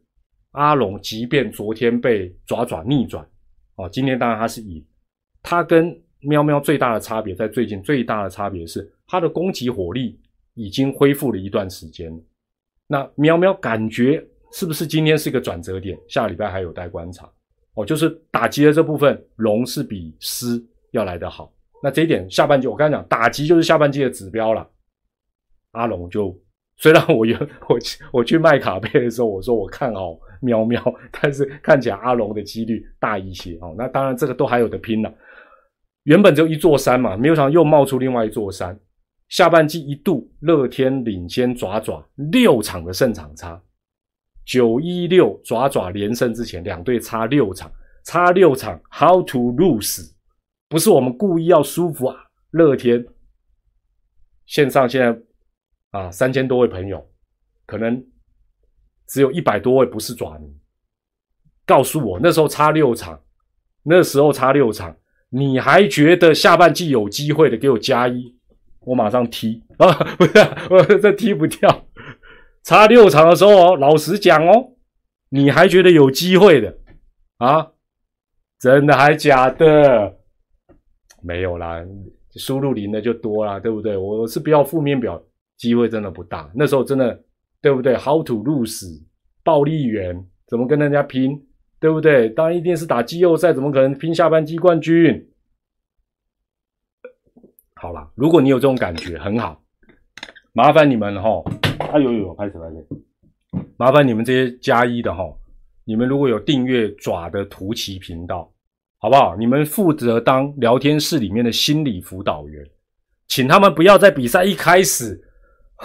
阿龙，即便昨天被爪爪逆转，哦，今天当然他是赢。他跟喵喵最大的差别，在最近最大的差别是他的攻击火力已经恢复了一段时间。那喵喵感觉是不是今天是一个转折点？下礼拜还有待观察。哦，就是打击的这部分，龙是比狮。要来得好，那这一点下半季我刚才讲打击就是下半季的指标了。阿龙就虽然我原我去我去卖卡片的时候我说我看好喵喵，但是看起来阿龙的几率大一些哦。那当然这个都还有的拼了。原本就一座山嘛，没有想到又冒出另外一座山。下半季一度乐天领先爪爪六场的胜场差，九一六爪爪连胜之前两队差六场，差六场，How to lose？不是我们故意要舒服啊！乐天线上现在啊三千多位朋友，可能只有一百多位不是爪迷，告诉我那时候差六场，那时候差六场，你还觉得下半季有机会的，给我加一，我马上踢啊！不是，我这踢不掉，差六场的时候哦，老实讲哦，你还觉得有机会的啊？真的还假的？没有啦，输入零的就多啦，对不对？我是不要负面表，机会真的不大。那时候真的。对不对？好土入死，暴力员怎么跟人家拼？对不对？当然一定是打季后赛，怎么可能拼下半季冠军？好啦，如果你有这种感觉，很好，麻烦你们哈。哎呦呦，开始开始，麻烦你们这些加一的哈，你们如果有订阅爪的图奇频道，好不好？你们负责当聊天室里面的心理辅导员，请他们不要在比赛一开始。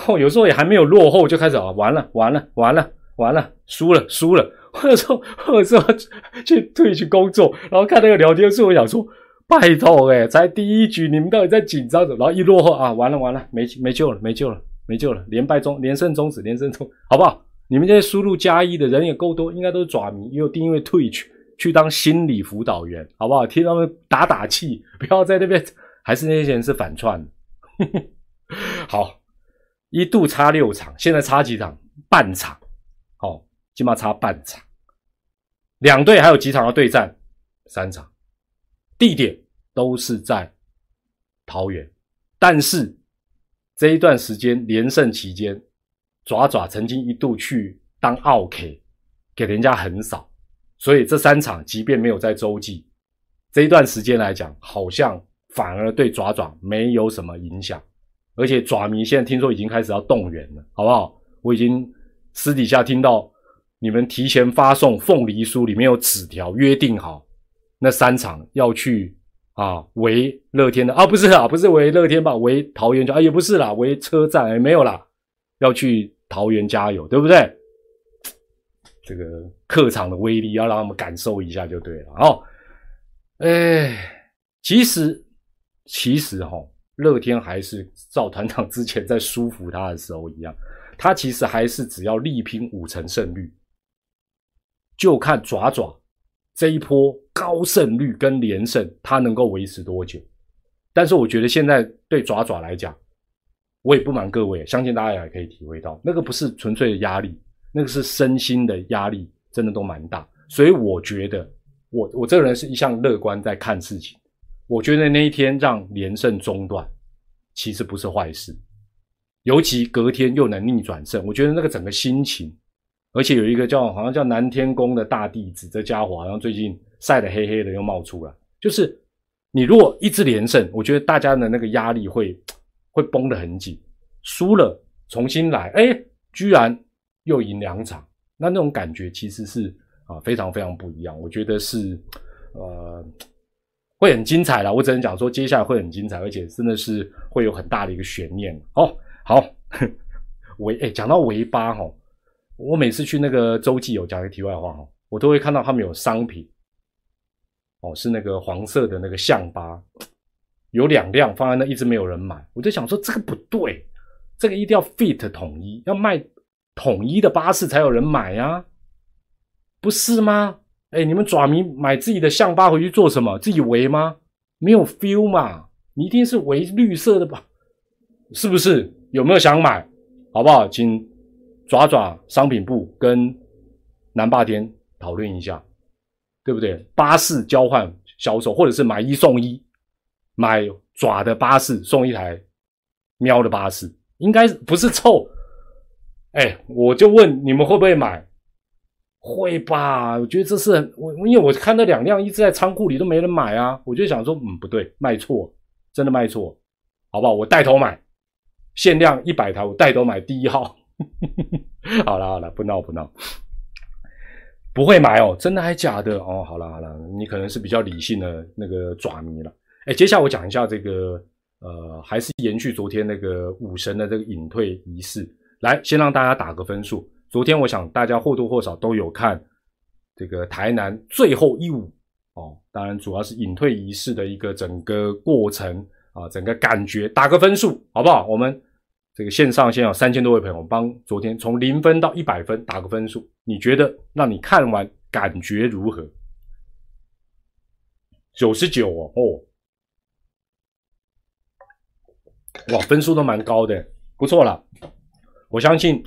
哦，有时候也还没有落后就开始啊，完了完了完了完了，输了输了，或者说或者说去退去工作，然后看那个聊天室，我想说，拜托哎，才第一局你们到底在紧张着？然后一落后啊，完了完了，没没救了没救了没救了，连败中连胜终止连胜终，好不好？你们这些输入加一的人也够多，应该都是爪迷，也有定位退去去当心理辅导员，好不好？替他们打打气，不要在那边，还是那些人是反串，好。一度差六场，现在差几场？半场，哦，起码差半场。两队还有几场要对战？三场，地点都是在桃园。但是这一段时间连胜期间，爪爪曾经一度去当奥 K，给人家横扫，所以这三场即便没有在洲际，这一段时间来讲，好像反而对爪爪没有什么影响。而且爪迷现在听说已经开始要动员了，好不好？我已经私底下听到你们提前发送凤梨酥，里面有纸条，约定好那三场要去啊围乐天的啊，不是啊，不是围乐天吧？围桃园就啊，也不是啦，围车站也没有啦，要去桃园加油，对不对？这个客场的威力要让他们感受一下就对了哦。哎，其实其实哈。乐天还是赵团长之前在舒服他的时候一样，他其实还是只要力拼五成胜率，就看爪爪这一波高胜率跟连胜，他能够维持多久。但是我觉得现在对爪爪来讲，我也不瞒各位，相信大家也可以体会到，那个不是纯粹的压力，那个是身心的压力，真的都蛮大。所以我觉得，我我这个人是一向乐观在看事情。我觉得那一天让连胜中断，其实不是坏事，尤其隔天又能逆转胜，我觉得那个整个心情，而且有一个叫好像叫南天宫的大弟子，这家伙好像最近晒得黑黑的又冒出来，就是你如果一直连胜，我觉得大家的那个压力会会绷得很紧，输了重新来，哎，居然又赢两场，那那种感觉其实是啊非常非常不一样，我觉得是呃。会很精彩了，我只能讲说，接下来会很精彩，而且真的是会有很大的一个悬念哦。好，维诶，讲到维巴哈，我每次去那个洲际有讲个题外话哈，我都会看到他们有商品哦，是那个黄色的那个象巴，有两辆放在那，一直没有人买，我就想说这个不对，这个一定要 fit 统一，要卖统一的巴士才有人买呀，不是吗？哎，你们爪迷买自己的象巴回去做什么？自己围吗？没有 feel 嘛？你一定是围绿色的吧？是不是？有没有想买？好不好？请爪爪商品部跟南霸天讨论一下，对不对？巴士交换销售，或者是买一送一，买爪的巴士送一台喵的巴士，应该不是臭。哎，我就问你们会不会买？会吧？我觉得这是我，因为我看那两辆一直在仓库里都没人买啊，我就想说，嗯，不对，卖错，真的卖错，好不好？我带头买，限量一百台，我带头买第一号。好了好了，不闹不闹，不会买哦，真的还假的哦？好了好了，你可能是比较理性的那个爪迷了。哎，接下来我讲一下这个，呃，还是延续昨天那个武神的这个隐退仪式，来，先让大家打个分数。昨天我想大家或多或少都有看这个台南最后一舞哦，当然主要是隐退仪式的一个整个过程啊，整个感觉打个分数好不好？我们这个线上现有三千多位朋友帮昨天从零分到一百分打个分数，你觉得让你看完感觉如何？九十九哦哦，哇，分数都蛮高的，不错了。我相信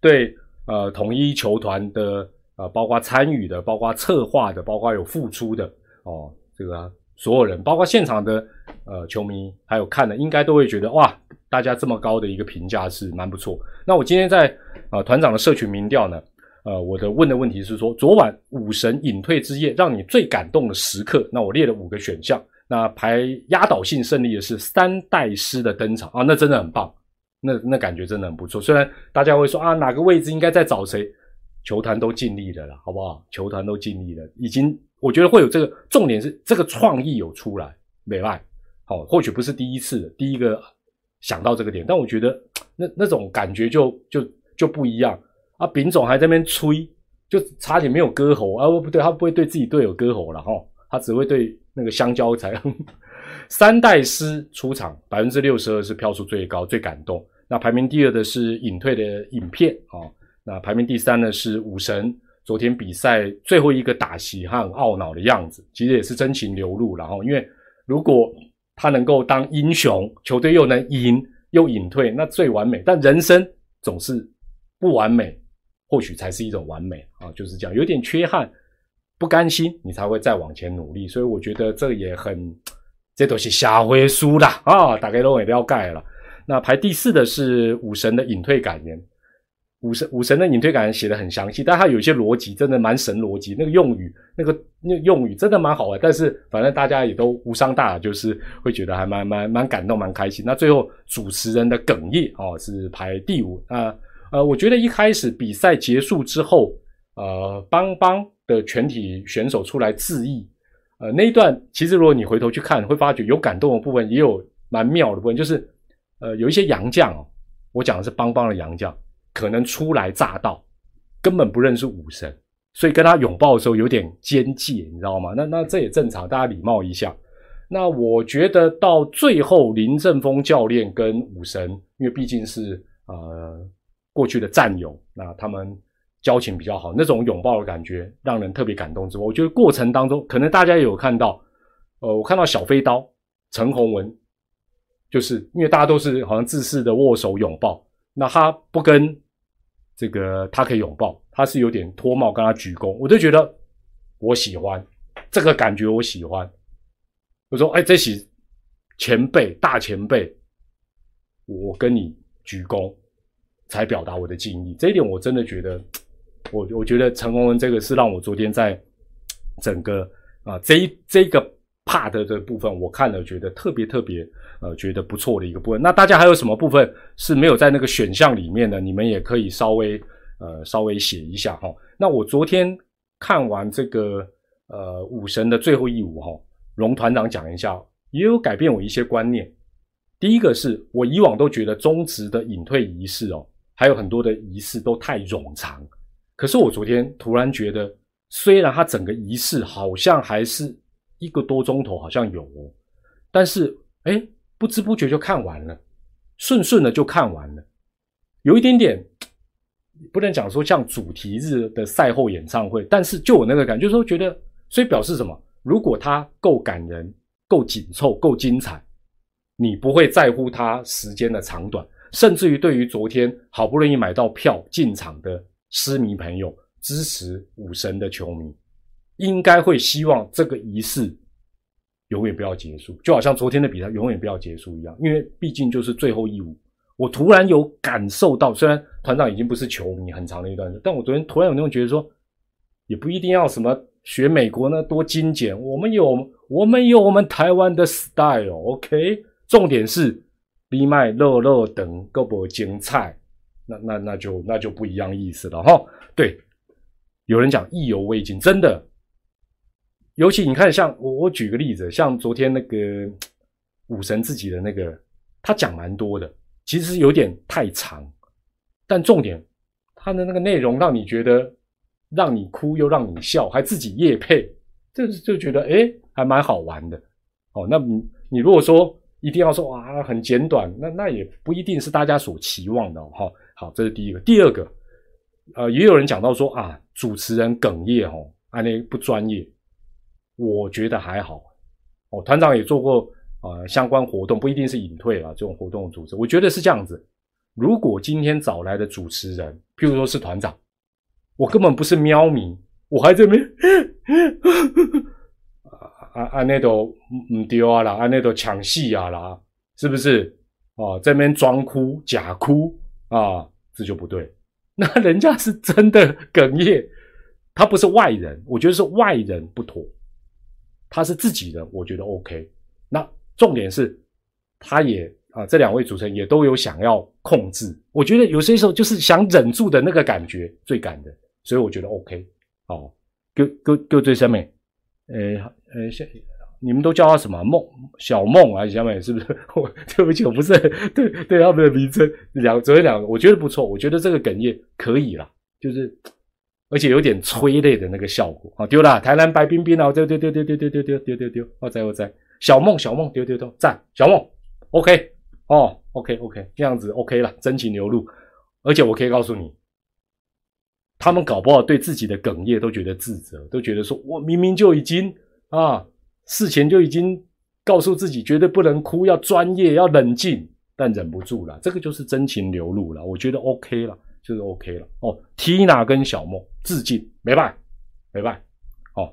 对呃统一球团的呃，包括参与的，包括策划的，包括有付出的哦，这个所有人，包括现场的呃球迷，还有看的，应该都会觉得哇，大家这么高的一个评价是蛮不错。那我今天在呃团长的社群民调呢，呃，我的问的问题是说，昨晚武神隐退之夜，让你最感动的时刻，那我列了五个选项，那排压倒性胜利的是三代师的登场啊，那真的很棒，那那感觉真的很不错。虽然大家会说啊，哪个位置应该再找谁？球团都尽力了啦，好不好？球团都尽力了，已经我觉得会有这个重点是这个创意有出来，美外好，或许不是第一次，第一个想到这个点，但我觉得那那种感觉就就就不一样啊！丙总还在那边吹，就差点没有割喉啊！不对，他不会对自己队友割喉了哈，他只会对那个香蕉才。三代师出场百分之六十二是票数最高最感动，那排名第二的是隐退的影片啊。那排名第三呢是武神，昨天比赛最后一个打席，很懊恼的样子，其实也是真情流露。然后，因为如果他能够当英雄，球队又能赢又隐退，那最完美。但人生总是不完美，或许才是一种完美啊，就是这样，有点缺憾，不甘心，你才会再往前努力。所以我觉得这也很，这都是下回书的啊，大概都很了解了。那排第四的是武神的隐退感言。武神武神的隐退感言写的很详细，但他有一些逻辑真的蛮神逻辑，那个用语那个那用语真的蛮好玩。但是反正大家也都无伤大雅，就是会觉得还蛮蛮蛮感动，蛮开心。那最后主持人的哽咽哦是排第五啊呃，我觉得一开始比赛结束之后，呃邦邦的全体选手出来致意，呃那一段其实如果你回头去看，会发觉有感动的部分，也有蛮妙的部分，就是呃有一些洋将哦，我讲的是邦邦的洋将。可能初来乍到，根本不认识武神，所以跟他拥抱的时候有点间界，你知道吗？那那这也正常，大家礼貌一下。那我觉得到最后，林正峰教练跟武神，因为毕竟是呃过去的战友，那他们交情比较好，那种拥抱的感觉让人特别感动。之外，我觉得过程当中，可能大家也有看到，呃，我看到小飞刀陈宏文，就是因为大家都是好像自私的握手拥抱。那他不跟这个，他可以拥抱，他是有点脱帽跟他鞠躬，我就觉得我喜欢这个感觉，我喜欢。我说，哎，这是前辈，大前辈，我跟你鞠躬，才表达我的敬意。这一点我真的觉得，我我觉得陈宏文这个是让我昨天在整个啊这一这个。怕的这部分，我看了觉得特别特别，呃，觉得不错的一个部分。那大家还有什么部分是没有在那个选项里面的？你们也可以稍微呃稍微写一下哈。那我昨天看完这个呃武神的最后一舞哈，龙团长讲一下，也有改变我一些观念。第一个是我以往都觉得中职的隐退仪式哦，还有很多的仪式都太冗长，可是我昨天突然觉得，虽然它整个仪式好像还是。一个多钟头好像有，但是哎，不知不觉就看完了，顺顺的就看完了，有一点点不能讲说像主题日的赛后演唱会，但是就我那个感觉，说觉得，所以表示什么？如果它够感人、够紧凑、够精彩，你不会在乎它时间的长短，甚至于对于昨天好不容易买到票进场的狮迷朋友、支持武神的球迷。应该会希望这个仪式永远不要结束，就好像昨天的比赛永远不要结束一样，因为毕竟就是最后一舞。我突然有感受到，虽然团长已经不是球迷很长的一段但我昨天突然有那种觉得说，也不一定要什么学美国呢多精简，我们有我们有我们台湾的 style，OK？重点是比麦乐乐等够不精彩，那那那就那就不一样意思了哈。对，有人讲意犹未尽，真的。尤其你看，像我我举个例子，像昨天那个武神自己的那个，他讲蛮多的，其实有点太长，但重点他的那个内容让你觉得让你哭又让你笑，还自己夜配，这就觉得哎还蛮好玩的。哦，那你你如果说一定要说哇很简短，那那也不一定是大家所期望的哈。好，这是第一个。第二个，呃，也有人讲到说啊，主持人哽咽哦，啊那不专业，我觉得还好。哦，团长也做过啊相关活动，不一定是隐退啊这种活动的主持，我觉得是这样子。如果今天找来的主持人，譬如说是团长，我根本不是喵迷，我还在边，啊啊那都唔丢啊啦，啊那都抢戏啊啦，是不是？哦，在那边装哭假哭啊，这就不对。那人家是真的哽咽，他不是外人，我觉得是外人不妥。他是自己人，我觉得 OK。那重点是，他也。啊，这两位主持人也都有想要控制，我觉得有些时候就是想忍住的那个感觉最感人，所以我觉得 OK。哦，哥哥哥最上面，呃呃，像你们都叫他什么梦小梦啊？下面是不是？我对不起，我不是对对他们的名称两昨天两个，我觉得不错，我觉得这个哽咽可以了，就是而且有点催泪的那个效果啊。丢了，台南白冰冰啊，丢丢丢丢丢丢丢丢丢丢丢，我在我在小梦小梦丢丢丢赞小梦 OK。哦，OK，OK，这样子 OK 了，真情流露，而且我可以告诉你，他们搞不好对自己的哽咽都觉得自责，都觉得说我明明就已经啊，事前就已经告诉自己绝对不能哭，要专业，要冷静，但忍不住了，这个就是真情流露了，我觉得 OK 了，就是 OK 了。哦，Tina 跟小梦致敬，没办，没办。哦，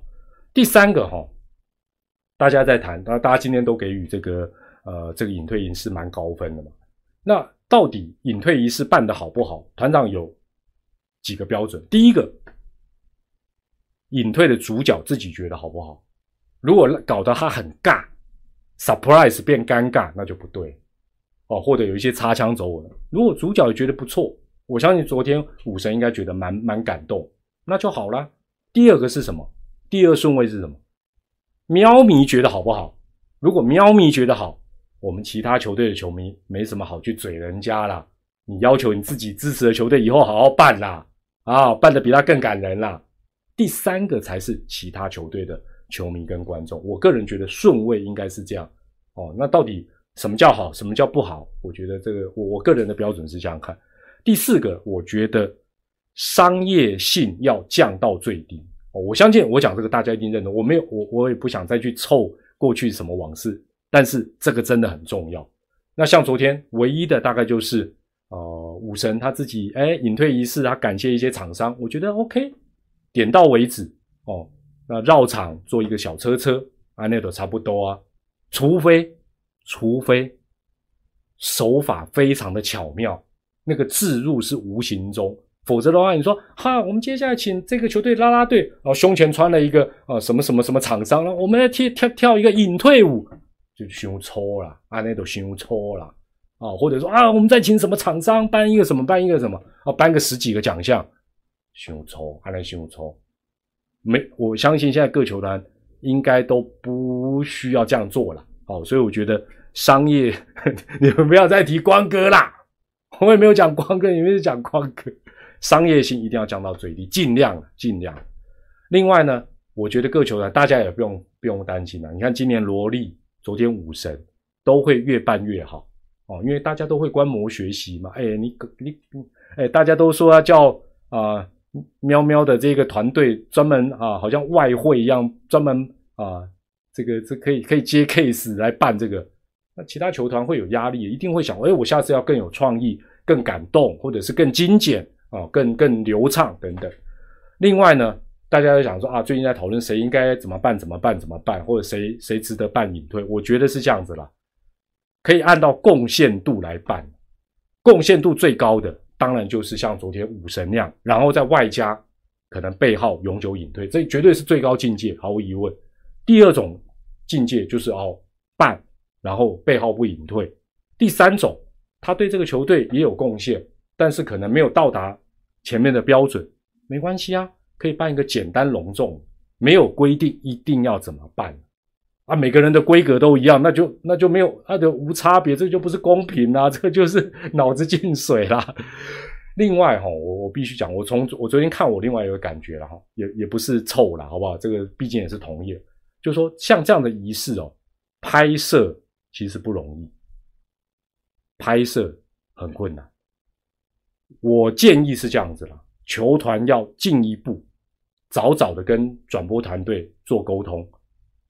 第三个哈，大家在谈，大大家今天都给予这个。呃，这个隐退仪式蛮高分的嘛？那到底隐退仪式办得好不好？团长有几个标准。第一个，隐退的主角自己觉得好不好？如果搞得他很尬，surprise 变尴尬，那就不对哦。或者有一些擦枪走火的。如果主角觉得不错，我相信昨天武神应该觉得蛮蛮感动，那就好了。第二个是什么？第二顺位是什么？喵迷觉得好不好？如果喵迷觉得好。我们其他球队的球迷没什么好去嘴人家啦。你要求你自己支持的球队以后好好办啦，啊，办的比他更感人啦。第三个才是其他球队的球迷跟观众。我个人觉得顺位应该是这样哦。那到底什么叫好，什么叫不好？我觉得这个我我个人的标准是这样看。第四个，我觉得商业性要降到最低哦。我相信我讲这个大家一定认同。我没有我我也不想再去凑过去什么往事。但是这个真的很重要。那像昨天唯一的大概就是，呃，武神他自己哎隐退仪式，他感谢一些厂商，我觉得 OK，点到为止哦。那绕场做一个小车车啊，那都差不多啊。除非除非手法非常的巧妙，那个置入是无形中，否则的话，你说哈，我们接下来请这个球队拉拉队，然后胸前穿了一个啊什么什么什么厂商了，我们来跳跳跳一个隐退舞。就凶抽了，啊，那都凶抽了，啊，或者说啊，我们再请什么厂商颁一个什么，颁一个什么，啊，颁个十几个奖项，凶抽，还能凶抽？没，我相信现在各球团应该都不需要这样做了，哦，所以我觉得商业，你们不要再提光哥啦，我也没有讲光哥，也没有讲光哥，商业性一定要降到最低，尽量尽量。另外呢，我觉得各球团大家也不用不用担心了，你看今年罗莉。昨天武神都会越办越好哦，因为大家都会观摩学习嘛。哎，你你哎，大家都说要叫啊喵喵的这个团队专门啊，好像外汇一样，专门啊这个这可以可以接 case 来办这个。那其他球团会有压力，一定会想，哎，我下次要更有创意、更感动，或者是更精简啊，更更流畅等等。另外呢。大家在想说啊，最近在讨论谁应该怎么办？怎么办？怎么办？或者谁谁值得办隐退？我觉得是这样子啦，可以按照贡献度来办，贡献度最高的当然就是像昨天武神那样，然后在外加可能背号永久隐退，这绝对是最高境界，毫无疑问。第二种境界就是哦办，然后背后不隐退。第三种，他对这个球队也有贡献，但是可能没有到达前面的标准，没关系啊。可以办一个简单隆重，没有规定一定要怎么办啊？每个人的规格都一样，那就那就没有，那就无差别，这就不是公平啊！这就是脑子进水啦。另外哈，我我必须讲，我从我昨天看我另外一个感觉了哈，也也不是臭了，好不好？这个毕竟也是同业，就说像这样的仪式哦，拍摄其实不容易，拍摄很困难。我建议是这样子了，球团要进一步早早的跟转播团队做沟通，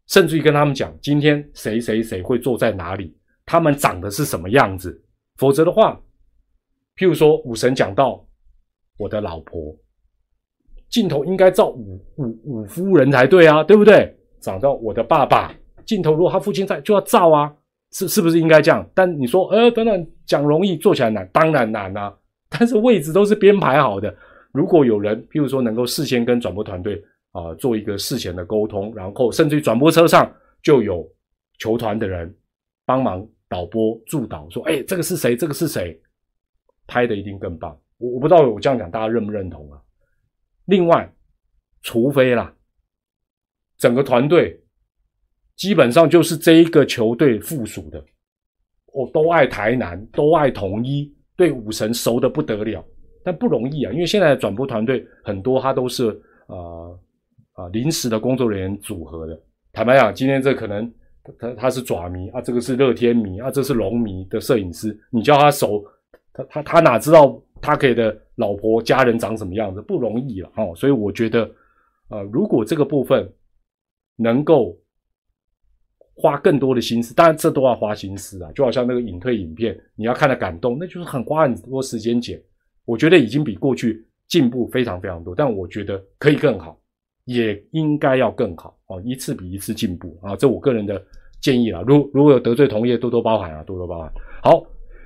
甚至于跟他们讲，今天谁谁谁会坐在哪里，他们长得是什么样子。否则的话，譬如说武神讲到我的老婆，镜头应该照武武武夫人才对啊，对不对？长到我的爸爸，镜头如果他父亲在，就要照啊，是是不是应该这样？但你说，呃，等等，讲容易，做起来难，当然难啊。但是位置都是编排好的。如果有人，譬如说能够事先跟转播团队啊做一个事前的沟通，然后甚至于转播车上就有球团的人帮忙导播助导，说，哎，这个是谁？这个是谁？拍的一定更棒。我我不知道我这样讲大家认不认同啊？另外，除非啦，整个团队基本上就是这一个球队附属的，我都爱台南，都爱统一。对武神熟的不得了，但不容易啊，因为现在的转播团队很多，他都是呃啊临时的工作人员组合的。坦白讲，今天这可能他他是爪迷啊，这个是乐天迷啊，这是龙迷的摄影师，你叫他熟，他他他哪知道他给的老婆家人长什么样子？不容易了哦。所以我觉得，呃，如果这个部分能够。花更多的心思，当然这都要花心思啊，就好像那个隐退影片，你要看的感动，那就是很花很多时间剪。我觉得已经比过去进步非常非常多，但我觉得可以更好，也应该要更好哦，一次比一次进步啊，这我个人的建议啦。如如果有得罪同业，多多包涵啊，多多包涵。好，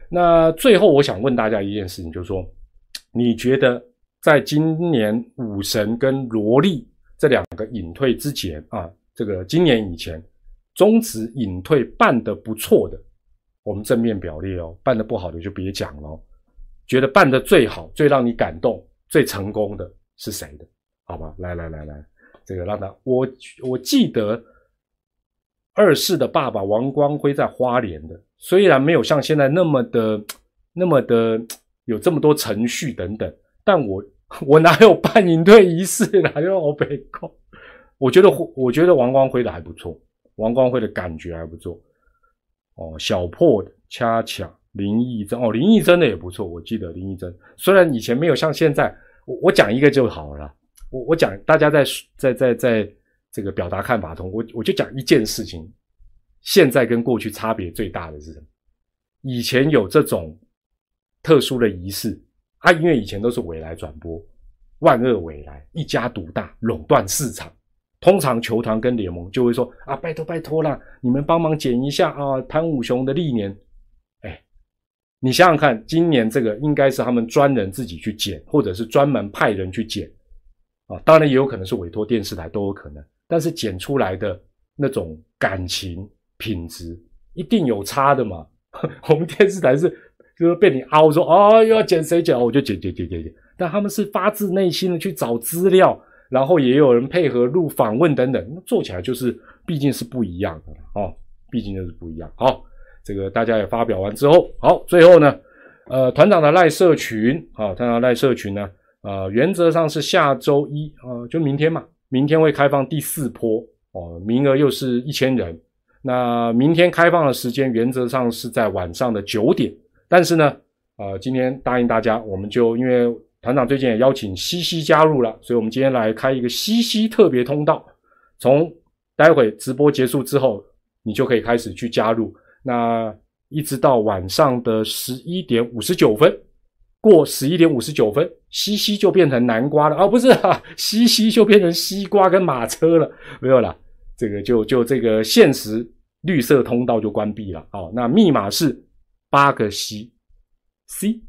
那最后我想问大家一件事情，就是说，你觉得在今年武神跟萝莉这两个隐退之前啊，这个今年以前。中止隐退办的不错的，我们正面表列哦；办的不好的就别讲了。觉得办的最好、最让你感动、最成功的是谁的？好吧，来来来来，这个让他我我记得二世的爸爸王光辉在花莲的，虽然没有像现在那么的那么的有这么多程序等等，但我 我哪有办隐退仪式哪有我被告？我觉得我觉得王光辉的还不错。王光辉的感觉还不错哦，小破的恰恰林义珍哦，林义珍的也不错，我记得林义珍虽然以前没有像现在，我我讲一个就好了，我我讲大家在在在在这个表达看法中，我我就讲一件事情，现在跟过去差别最大的是什么？以前有这种特殊的仪式啊，因为以前都是未来转播，万恶未来一家独大，垄断市场。通常球团跟联盟就会说啊，拜托拜托啦，你们帮忙剪一下啊，潘武雄的历年。哎，你想想看，今年这个应该是他们专人自己去剪，或者是专门派人去剪啊。当然也有可能是委托电视台都有可能，但是剪出来的那种感情品质一定有差的嘛。我们电视台是就是被你凹说哦，要剪谁剪，我就剪剪剪剪剪。但他们是发自内心的去找资料。然后也有人配合录访问等等，那做起来就是毕竟是不一样的哦，毕竟就是不一样。好，这个大家也发表完之后，好，最后呢，呃，团长的赖社群啊，团长赖社群呢，呃，原则上是下周一啊，就明天嘛，明天会开放第四波哦，名额又是一千人。那明天开放的时间原则上是在晚上的九点，但是呢，呃，今天答应大家，我们就因为。团长最近也邀请西西加入了，所以我们今天来开一个西西特别通道。从待会直播结束之后，你就可以开始去加入。那一直到晚上的十一点五十九分，过十一点五十九分，西西就变成南瓜了啊！不是啊，西西就变成西瓜跟马车了，没有了。这个就就这个现实绿色通道就关闭了。好，那密码是八个 C C。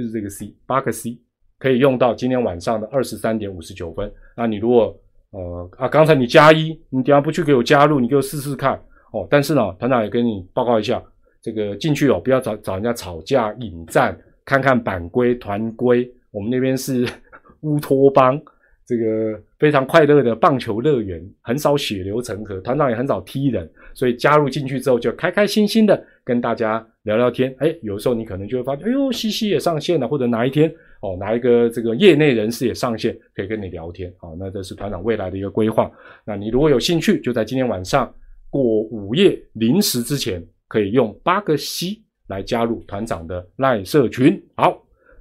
就是这个 C 八个 C 可以用到今天晚上的二十三点五十九分。那你如果呃啊，刚才你加一，你等下不去给我加入，你给我试试看哦。但是呢，团长也跟你报告一下，这个进去哦，不要找找人家吵架引战，看看版规团规。我们那边是 乌托邦，这个非常快乐的棒球乐园，很少血流成河，团长也很少踢人，所以加入进去之后就开开心心的跟大家。聊聊天，哎，有时候你可能就会发现，哎呦，西西也上线了，或者哪一天哦，哪一个这个业内人士也上线，可以跟你聊天，好，那这是团长未来的一个规划。那你如果有兴趣，就在今天晚上过午夜零时之前可以用八个 C 来加入团长的赖社群。好，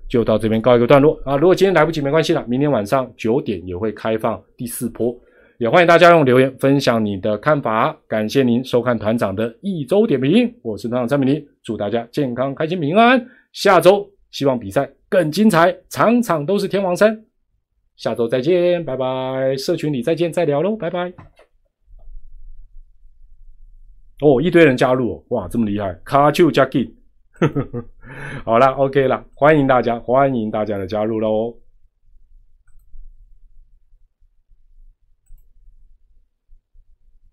就到这边告一个段落啊！如果今天来不及没关系了，明天晚上九点也会开放第四波，也欢迎大家用留言分享你的看法。感谢您收看团长的一周点评，我是团长张明林，祝大家健康、开心、平安。下周希望比赛更精彩，场场都是天王山。下周再见，拜拜！社群里再见，再聊喽，拜拜！哦，一堆人加入，哇，这么厉害，卡丘加 K，好了，OK 了，欢迎大家，欢迎大家的加入喽。